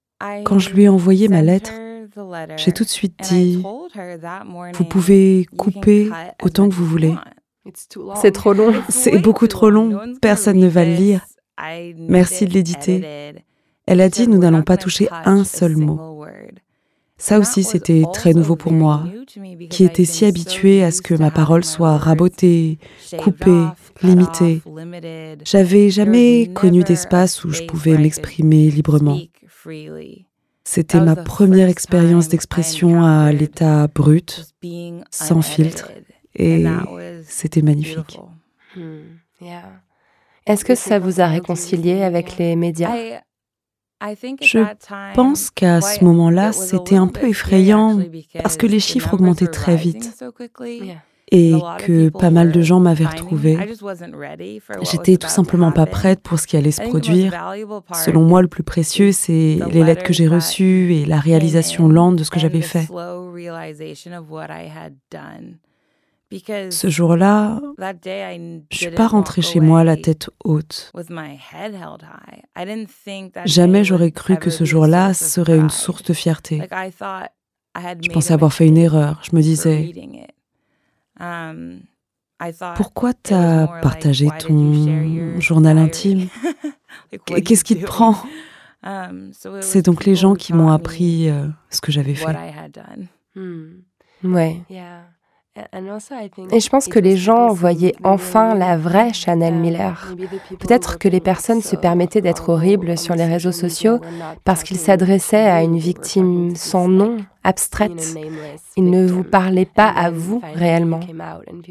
quand je lui ai envoyé ma lettre, j'ai tout de suite dit, vous pouvez couper autant que vous voulez.
C'est trop long.
C'est beaucoup trop long. Personne ne va le lire. Merci de l'éditer. Elle a dit, nous n'allons pas toucher un seul mot. Ça aussi, c'était très nouveau pour moi, qui était si habitué à ce que ma parole soit rabotée, coupée, limitée. J'avais jamais connu d'espace où je pouvais m'exprimer librement. C'était ma première expérience d'expression à l'état brut, sans filtre, et c'était magnifique.
Hmm, Est-ce que ça vous a réconcilié avec les médias?
Je pense qu'à ce moment-là, c'était un peu effrayant parce que les chiffres augmentaient très vite et que pas mal de gens m'avaient retrouvée. J'étais tout simplement pas prête pour ce qui allait se produire. Selon moi, le plus précieux, c'est les lettres que j'ai reçues et la réalisation lente de ce que j'avais fait. Ce jour-là, je suis pas rentrée chez moi la tête haute. Jamais j'aurais cru que ce jour-là serait une source de fierté. Je pensais avoir fait une erreur. Je me disais, um, pourquoi t'as partagé ton journal intime? (laughs) Qu'est-ce qui te prend? Um, C'est donc les gens qui m'ont appris euh, ce que j'avais fait.
Hmm. Ouais. Et je pense que les gens voyaient enfin la vraie Chanel Miller. Peut-être que les personnes se permettaient d'être horribles sur les réseaux sociaux parce qu'ils s'adressaient à une victime sans nom, abstraite. Ils ne vous parlaient pas à vous réellement.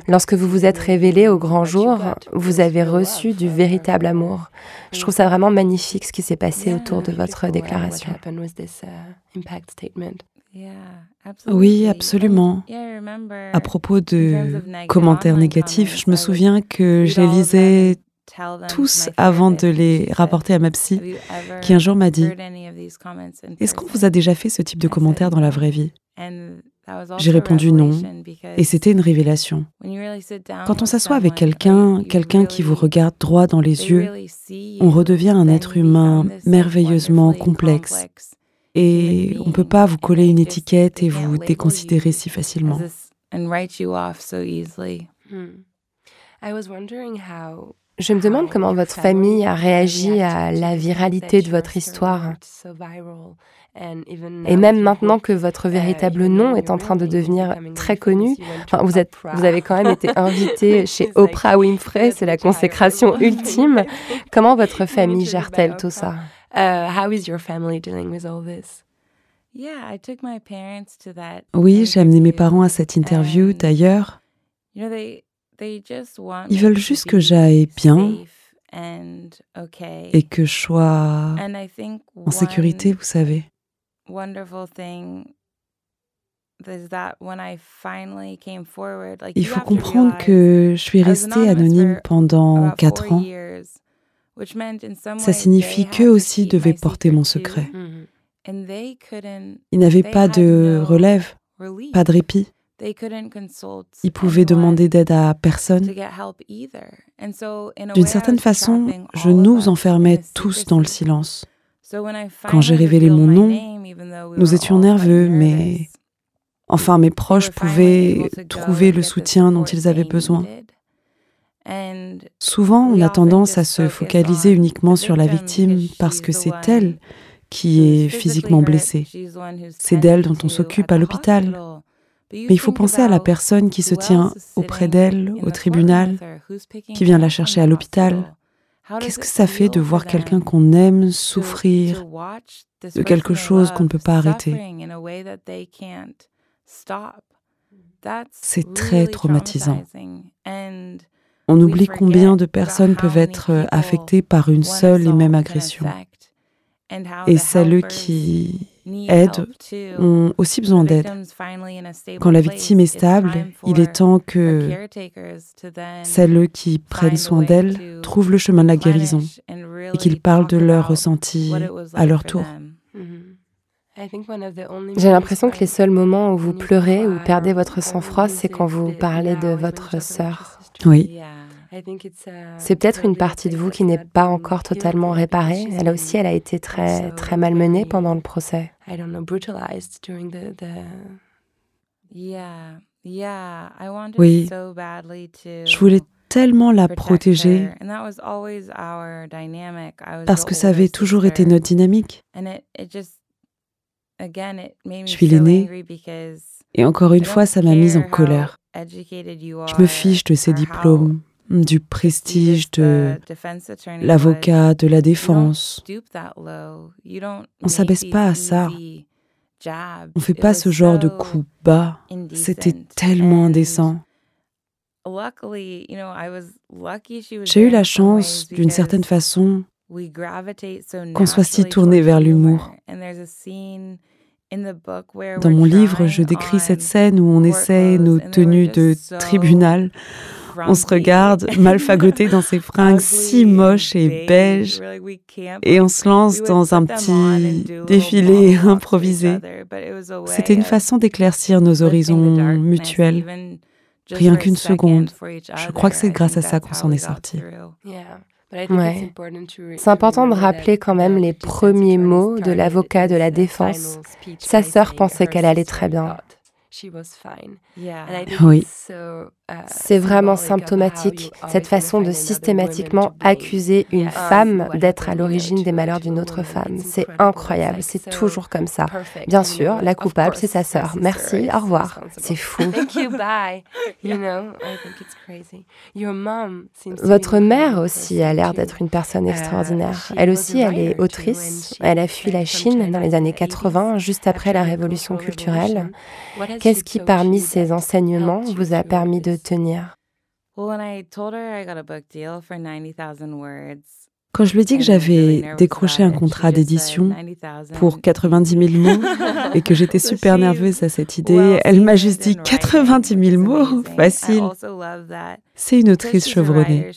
Lorsque vous vous êtes révélé au grand jour, vous avez reçu du véritable amour. Je trouve ça vraiment magnifique ce qui s'est passé autour de votre déclaration.
Oui, absolument. À propos de commentaires négatifs, je me souviens que je les lisais tous avant de les rapporter à ma psy, qui un jour m'a dit Est-ce qu'on vous a déjà fait ce type de commentaires dans la vraie vie? J'ai répondu non, et c'était une révélation. Quand on s'assoit avec quelqu'un, quelqu'un qui vous regarde droit dans les yeux, on redevient un être humain merveilleusement complexe et on ne peut pas vous coller une étiquette et vous déconsidérer si facilement.
Je me demande comment votre famille a réagi à la viralité de votre histoire. Et même maintenant que votre véritable nom est en train de devenir très connu, vous, êtes, vous avez quand même été invité (laughs) chez Oprah Winfrey, c'est la consécration ultime. (laughs) Comment votre famille gère-t-elle tout ça? How is your family dealing with all this?
Oui, j'ai amené mes parents à cette interview. D'ailleurs, ils veulent juste que j'aille bien et que je sois en sécurité, vous savez. Il faut comprendre que je suis restée anonyme pendant quatre ans. Ça signifie qu'eux aussi devaient porter mon secret. Ils n'avaient pas de relève, pas de répit. Ils pouvaient demander d'aide à personne. D'une certaine façon, je nous enfermais tous dans le silence. Quand j'ai révélé mon nom, nous étions nerveux, mais enfin mes proches pouvaient trouver le soutien dont ils avaient besoin. Souvent, on a tendance à se focaliser uniquement sur la victime parce que c'est elle qui est physiquement blessée. C'est d'elle dont on s'occupe à l'hôpital. Mais il faut penser à la personne qui se tient auprès d'elle au tribunal, qui vient la chercher à l'hôpital. Qu'est-ce que ça fait de voir quelqu'un qu'on aime souffrir de quelque chose qu'on ne peut pas arrêter? C'est très traumatisant. On oublie combien de personnes peuvent être affectées par une seule et même agression. Et celles qui aident ont aussi besoin d'aide. Quand la victime est stable, il est temps que celles qui prennent soin d'elle trouvent le chemin de la guérison et qu'ils parlent de leurs ressentis à leur tour.
J'ai l'impression que les seuls moments où vous pleurez ou perdez votre sang-froid, c'est quand vous parlez de votre sœur.
Oui.
C'est peut-être une partie de vous qui n'est pas encore totalement réparée. Elle aussi, elle a été très, très malmenée pendant le procès.
Oui, je voulais tellement la protéger parce que ça avait toujours été notre dynamique. Je suis l'aînée et encore une fois, ça m'a mise en colère. Je me fiche de ces diplômes, du prestige de l'avocat, de la défense. On ne s'abaisse pas à ça. On ne fait pas ce genre de coup bas. C'était tellement indécent. J'ai eu la chance, d'une certaine façon, qu'on soit si tourné vers l'humour. Dans mon livre, je décris cette scène où on essaie nos tenues de tribunal on se regarde (laughs) mal fagoté dans ses fringues si moches et beiges et on se lance dans un petit défilé improvisé. C'était une façon d'éclaircir nos horizons mutuels. Rien qu'une seconde. Je crois que c'est grâce à ça qu'on s'en est sorti.
Ouais. C'est important de rappeler quand même les premiers mots de l'avocat de la défense. Sa sœur pensait qu'elle allait très bien.
Oui.
C'est vraiment symptomatique, cette façon de systématiquement accuser une femme d'être à l'origine des malheurs d'une autre femme. C'est incroyable, c'est toujours comme ça. Bien sûr, la coupable, c'est sa sœur. Merci, au revoir. C'est fou. Votre mère aussi a l'air d'être une personne uh, extraordinaire. Elle aussi, elle est autrice. Elle a fui la Chine dans les années 80, juste après la révolution culturelle. Qu'est-ce qui, parmi ces enseignements, vous a permis de tenir.
Well, when I told her I got a book deal for 90,000 words, quand je lui ai dit que j'avais décroché un contrat d'édition pour 90 000 mots et que j'étais (laughs) super nerveuse à cette idée, elle m'a juste dit 90 000 mots Facile. C'est une autrice chevronnée.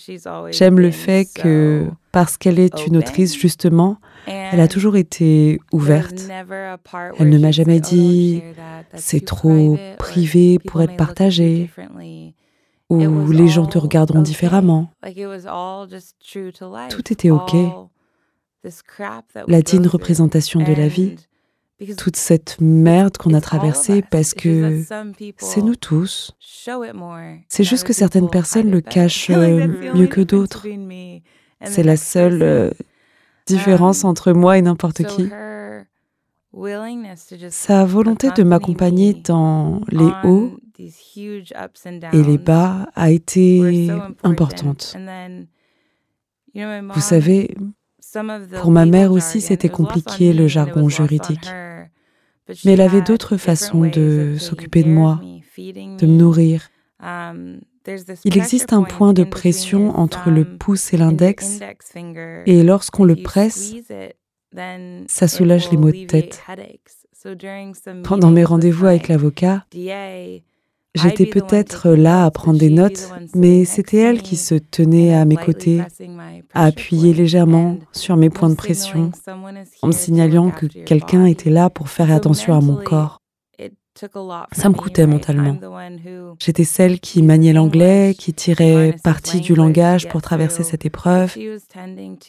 J'aime le fait que, parce qu'elle est une autrice justement, elle a toujours été ouverte. Elle ne m'a jamais dit c'est trop privé pour être partagé ou les gens te regarderont différemment. Tout était OK. La digne représentation de la vie, toute cette merde qu'on a traversée parce que c'est nous tous. C'est juste que certaines personnes le cachent (laughs) euh, mieux que d'autres. C'est la seule euh, différence entre moi et n'importe qui. Sa volonté de m'accompagner dans les hauts et les bas a été importante. Vous savez, pour ma mère aussi, c'était compliqué le jargon juridique. Mais elle avait d'autres façons de s'occuper de moi, de me nourrir. Um, Il existe un point de pression entre le pouce et l'index, et lorsqu'on le presse, ça soulage les maux de tête. Pendant mes rendez-vous avec l'avocat, j'étais peut-être là à prendre des notes, mais c'était elle qui se tenait à mes côtés, à appuyer légèrement sur mes points de pression, en me signalant que quelqu'un était là pour faire attention à mon corps. Ça me coûtait mentalement. J'étais celle qui maniait l'anglais, qui tirait parti du langage pour traverser cette épreuve,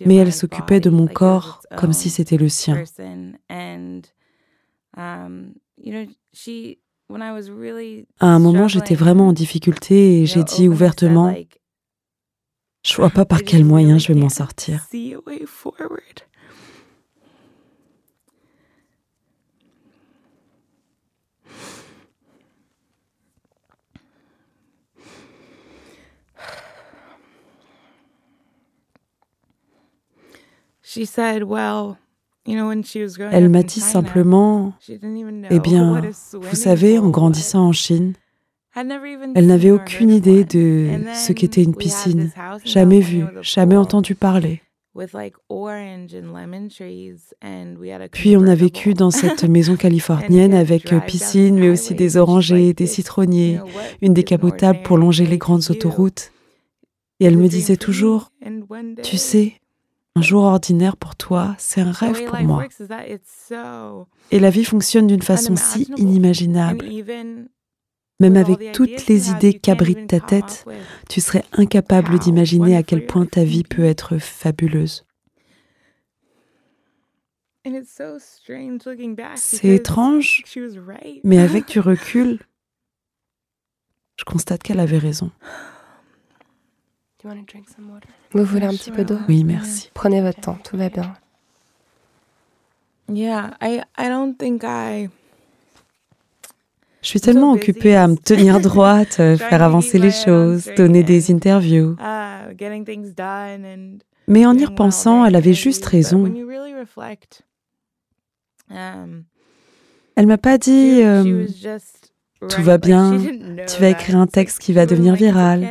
mais elle s'occupait de mon corps comme si c'était le sien. À un moment, j'étais vraiment en difficulté et j'ai dit ouvertement, je vois pas par quel moyen je vais m'en sortir. (sighs) Elle m'a dit simplement, eh bien, vous savez, en grandissant en Chine, elle n'avait aucune idée de ce qu'était une piscine, jamais vu, jamais entendu parler. Puis on a vécu dans cette (laughs) maison californienne avec piscine, mais aussi des orangers, des citronniers, une décapotable pour longer les grandes autoroutes. Et elle me disait toujours, tu sais, un jour ordinaire pour toi, c'est un rêve pour moi. Et la vie fonctionne d'une façon si inimaginable. Même avec toutes les idées qu'abrite ta tête, tu serais incapable d'imaginer à quel point ta vie peut être fabuleuse. C'est étrange, mais avec (laughs) du recul, je constate qu'elle avait raison.
Vous voulez un petit peu d'eau?
Oui, merci.
Prenez votre temps, tout va bien.
Je suis tellement occupée à me tenir (laughs) droite, faire avancer les choses, donner des interviews.
Uh,
Mais en y repensant, elle avait juste raison.
Um,
Elle m'a pas dit euh, tout va bien, tu vas écrire un texte qui va devenir viral,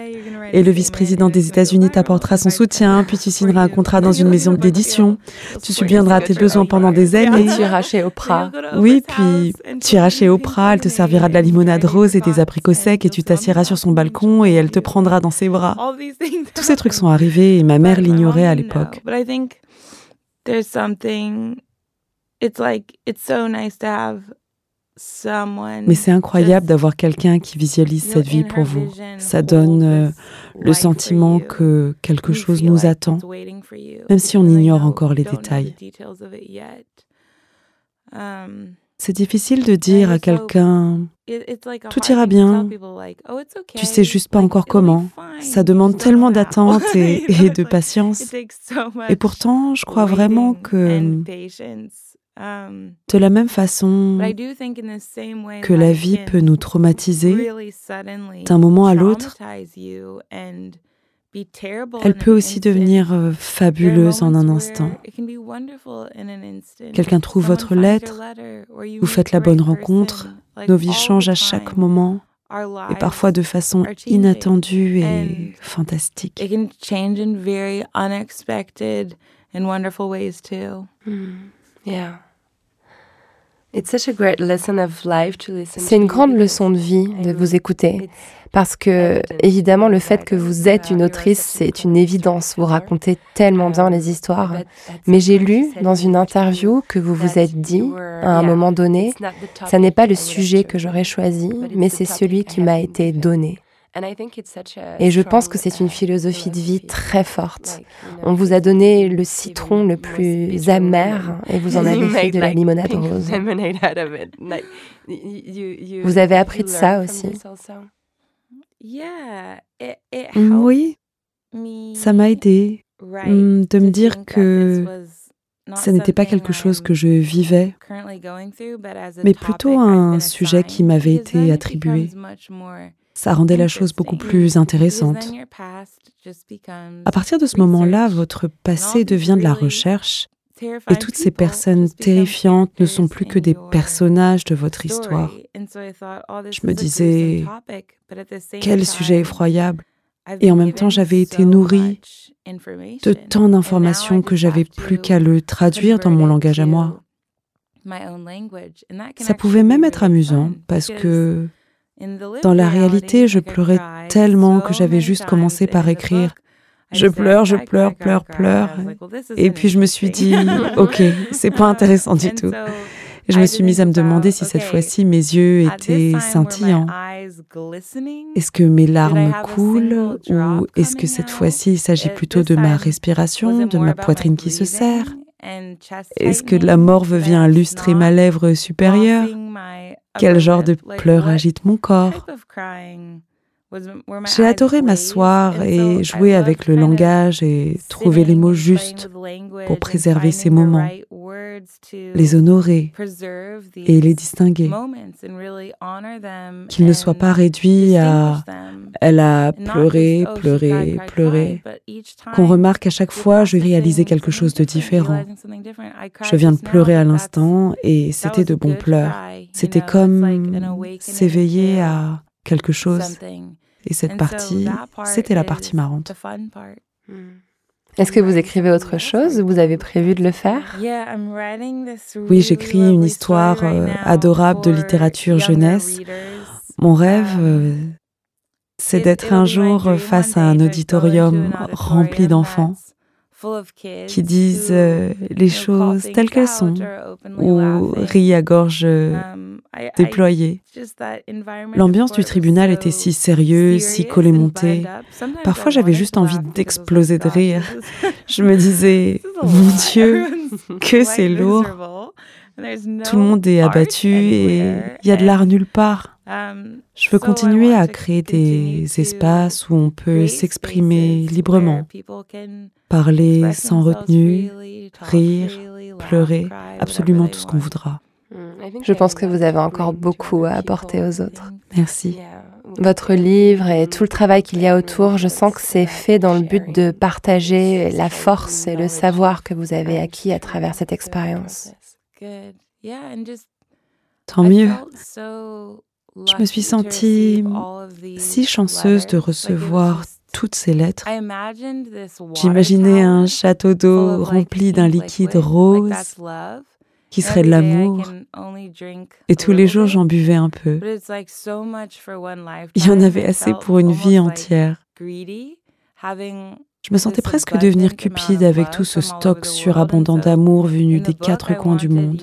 et le vice-président des États-Unis t'apportera son soutien, puis tu signeras un contrat dans une maison d'édition, tu subviendras à tes besoins pendant des années.
Tu iras chez Oprah.
Oui, puis tu iras chez Oprah, elle te servira de la limonade rose et des abricots secs, et tu t'assiéras sur son balcon, et elle te prendra dans ses bras. Tous ces trucs sont arrivés, et ma mère l'ignorait à l'époque. Mais c'est incroyable d'avoir quelqu'un qui visualise cette vie pour vous. Ça donne euh, le sentiment que quelque chose nous attend, même si on ignore encore les détails.
Um,
C'est difficile de dire à quelqu'un tout ira bien,
oh,
tu sais juste pas encore comment. Ça demande tellement d'attente (laughs) et, et de patience. Et pourtant, je crois vraiment que de la même façon que la vie peut nous traumatiser d'un moment à l'autre, elle peut aussi devenir euh, fabuleuse en un instant. Quelqu'un trouve votre lettre, vous faites la bonne rencontre, nos vies changent à chaque moment et parfois de façon inattendue et fantastique.
C'est une grande leçon de vie de vous écouter, parce que évidemment le fait que vous êtes une autrice, c'est une évidence, vous racontez tellement bien les histoires. Mais j'ai lu dans une interview que vous vous êtes dit, à un moment donné, ça n'est pas le sujet que j'aurais choisi, mais c'est celui qui m'a été donné. Et je pense que c'est une philosophie de vie très forte. On vous a donné le citron le plus amer et vous (laughs) en avez fait de la limonade rose. Vous avez appris de ça aussi.
Oui, ça m'a aidé mm, de me dire que ce n'était pas quelque chose que je vivais, mais plutôt un sujet qui m'avait été attribué. Ça rendait la chose beaucoup plus intéressante. À partir de ce moment-là, votre passé devient de la recherche et toutes ces personnes terrifiantes ne sont plus que des personnages de votre histoire. Je me disais, quel sujet effroyable. Et en même temps, j'avais été nourrie de tant d'informations que j'avais plus qu'à le traduire dans mon langage à moi. Ça pouvait même être amusant parce que dans la réalité, je pleurais tellement que j'avais juste commencé par écrire. je pleure, je pleure, pleure, pleure. Et puis je me suis dit, (laughs) ok, c'est pas intéressant du tout. Je me suis mise à me demander si cette fois-ci mes yeux étaient scintillants. Est-ce que mes larmes coulent ou est-ce que cette fois-ci il s'agit plutôt de ma respiration, de ma poitrine qui se serre? Est-ce que la morve vient illustrer ma lèvre supérieure? Quel genre de pleurs agite mon corps? J'ai adoré m'asseoir et jouer avec le langage et trouver les mots justes pour préserver ces moments, les honorer et les distinguer. Qu'ils ne soient pas réduits à elle a pleuré, pleuré, pleuré. Qu'on remarque à chaque fois, je réalisais quelque chose de différent. Je viens de pleurer à l'instant et c'était de bons pleurs. C'était comme s'éveiller à quelque chose. Et cette partie, c'était la partie marrante.
Hmm. Est-ce que vous écrivez autre chose Vous avez prévu de le faire?
Oui, j'écris une histoire euh, adorable de littérature jeunesse. Mon rêve, euh, c'est d'être un jour face à un auditorium rempli d'enfants qui disent euh, les choses telles qu'elles sont ou rient à gorge déployée. L'ambiance du tribunal était si sérieuse, si collémontée. Parfois, j'avais juste envie d'exploser de rire. (laughs) Je me disais, mon Dieu, (laughs) que c'est lourd. Tout le monde est abattu et il y a de l'art nulle part. Um, Je veux continuer à créer des espaces où on peut s'exprimer librement, parler sans retenue, rire, pleurer, absolument tout ce qu'on voudra.
Je pense que vous avez encore beaucoup à apporter aux autres.
Merci.
Votre livre et tout le travail qu'il y a autour, je sens que c'est fait dans le but de partager la force et le savoir que vous avez acquis à travers cette expérience.
Tant mieux. Je me suis sentie si chanceuse de recevoir toutes ces lettres. J'imaginais un château d'eau rempli d'un liquide rose qui serait de l'amour. Et tous les jours, j'en buvais un peu. Il y en avait assez pour une vie entière. Je me sentais presque devenir cupide avec tout ce stock surabondant d'amour venu des quatre coins du monde.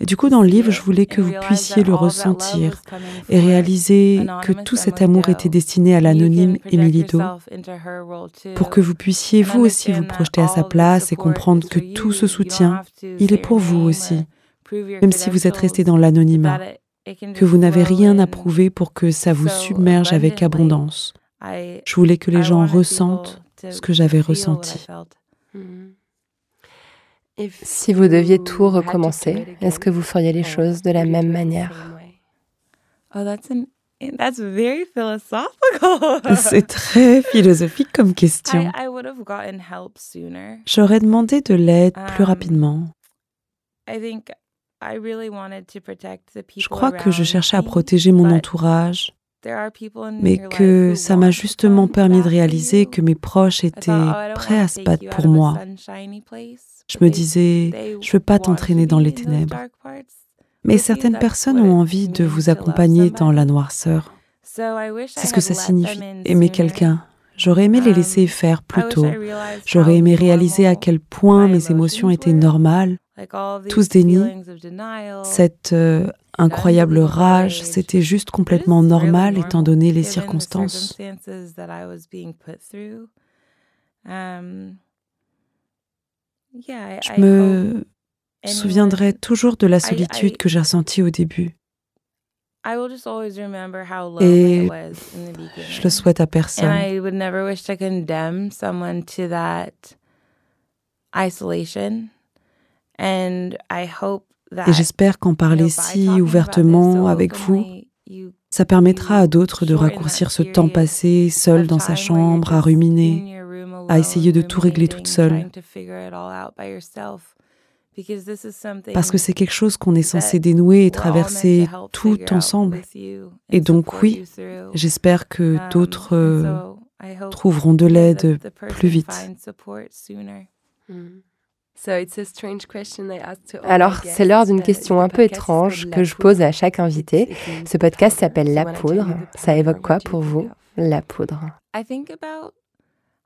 Et du coup, dans le livre, je voulais que vous puissiez le ressentir et réaliser que tout cet amour était destiné à l'anonyme Emilido pour que vous puissiez vous aussi vous projeter à sa place et comprendre que tout ce soutien, il est pour vous aussi, même si vous êtes resté dans l'anonymat, que vous n'avez rien à prouver pour que ça vous submerge avec abondance. Je voulais que les gens ressentent ce que j'avais ressenti.
Si vous deviez tout recommencer, est-ce que vous feriez les choses de la même manière
C'est très philosophique comme (laughs) question. J'aurais demandé de l'aide plus um, rapidement. Je crois que je cherchais à protéger mon entourage, mais que ça m'a justement permis de réaliser que mes proches étaient prêts à se battre pour moi. Je me disais, je ne veux pas t'entraîner dans les ténèbres. Mais certaines personnes ont envie de vous accompagner dans la noirceur. C'est ce que ça signifie, aimer quelqu'un. J'aurais aimé les laisser faire plus tôt. J'aurais aimé réaliser à quel point mes émotions étaient normales. Tout ce déni, cette euh, incroyable rage, c'était juste complètement normal étant donné les circonstances. Je me souviendrai toujours de la solitude que j'ai ressentie au début. Et je le souhaite à personne. Et j'espère qu'en parler si ouvertement avec vous, ça permettra à d'autres de raccourcir ce temps passé seul dans sa chambre à ruminer, à essayer de tout régler toute seule. Parce que c'est quelque chose qu'on est censé dénouer et traverser tout ensemble. Et donc oui, j'espère que um, d'autres euh, trouveront de l'aide plus vite.
Alors, c'est l'heure d'une question un peu étrange que je pose à chaque invité. Ce podcast s'appelle La Poudre. Ça évoque quoi pour vous, la poudre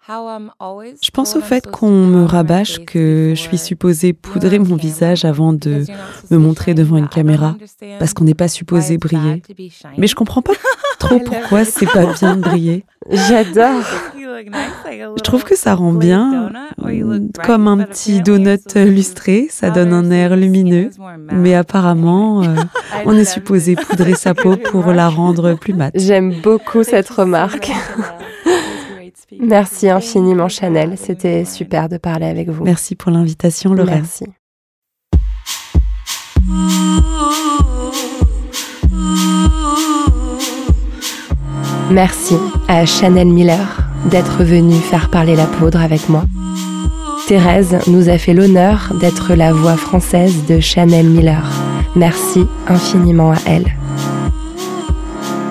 je pense au fait qu'on me rabâche que je suis supposée poudrer mon visage avant de me montrer devant une caméra, parce qu'on n'est pas supposé briller. Mais je comprends pas (laughs) trop pourquoi c'est pas bien de briller.
J'adore. (laughs)
Je trouve que ça rend bien, comme un petit donut lustré, ça donne un air lumineux. Mais apparemment, (laughs) euh, on est supposé poudrer sa peau pour la rendre plus mate.
J'aime beaucoup cette remarque. Merci infiniment Chanel, c'était super de parler avec vous.
Merci pour l'invitation Lorraine.
Merci. Merci à Chanel Miller d'être venue faire parler la poudre avec moi. Thérèse nous a fait l'honneur d'être la voix française de Chanel Miller. Merci infiniment à elle.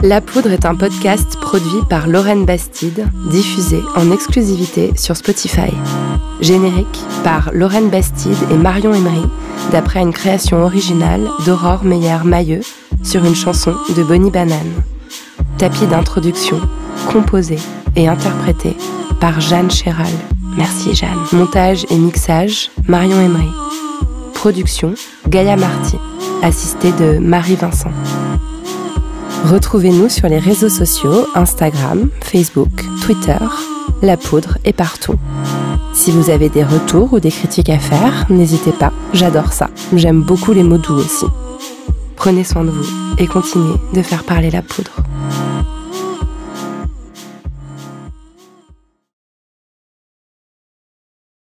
La Poudre est un podcast produit par Lorraine Bastide, diffusé en exclusivité sur Spotify. Générique par Lorraine Bastide et Marion Emery, d'après une création originale d'Aurore Meyer-Mailleux sur une chanson de Bonnie Banane. Tapis d'introduction, composé et interprété par Jeanne Chéral. Merci Jeanne. Montage et mixage, Marion Emery. Production, Gaïa Marty, assistée de Marie Vincent. Retrouvez-nous sur les réseaux sociaux, Instagram, Facebook, Twitter, La Poudre est partout. Si vous avez des retours ou des critiques à faire, n'hésitez pas, j'adore ça. J'aime beaucoup les mots doux aussi. Prenez soin de vous et continuez de faire parler la poudre.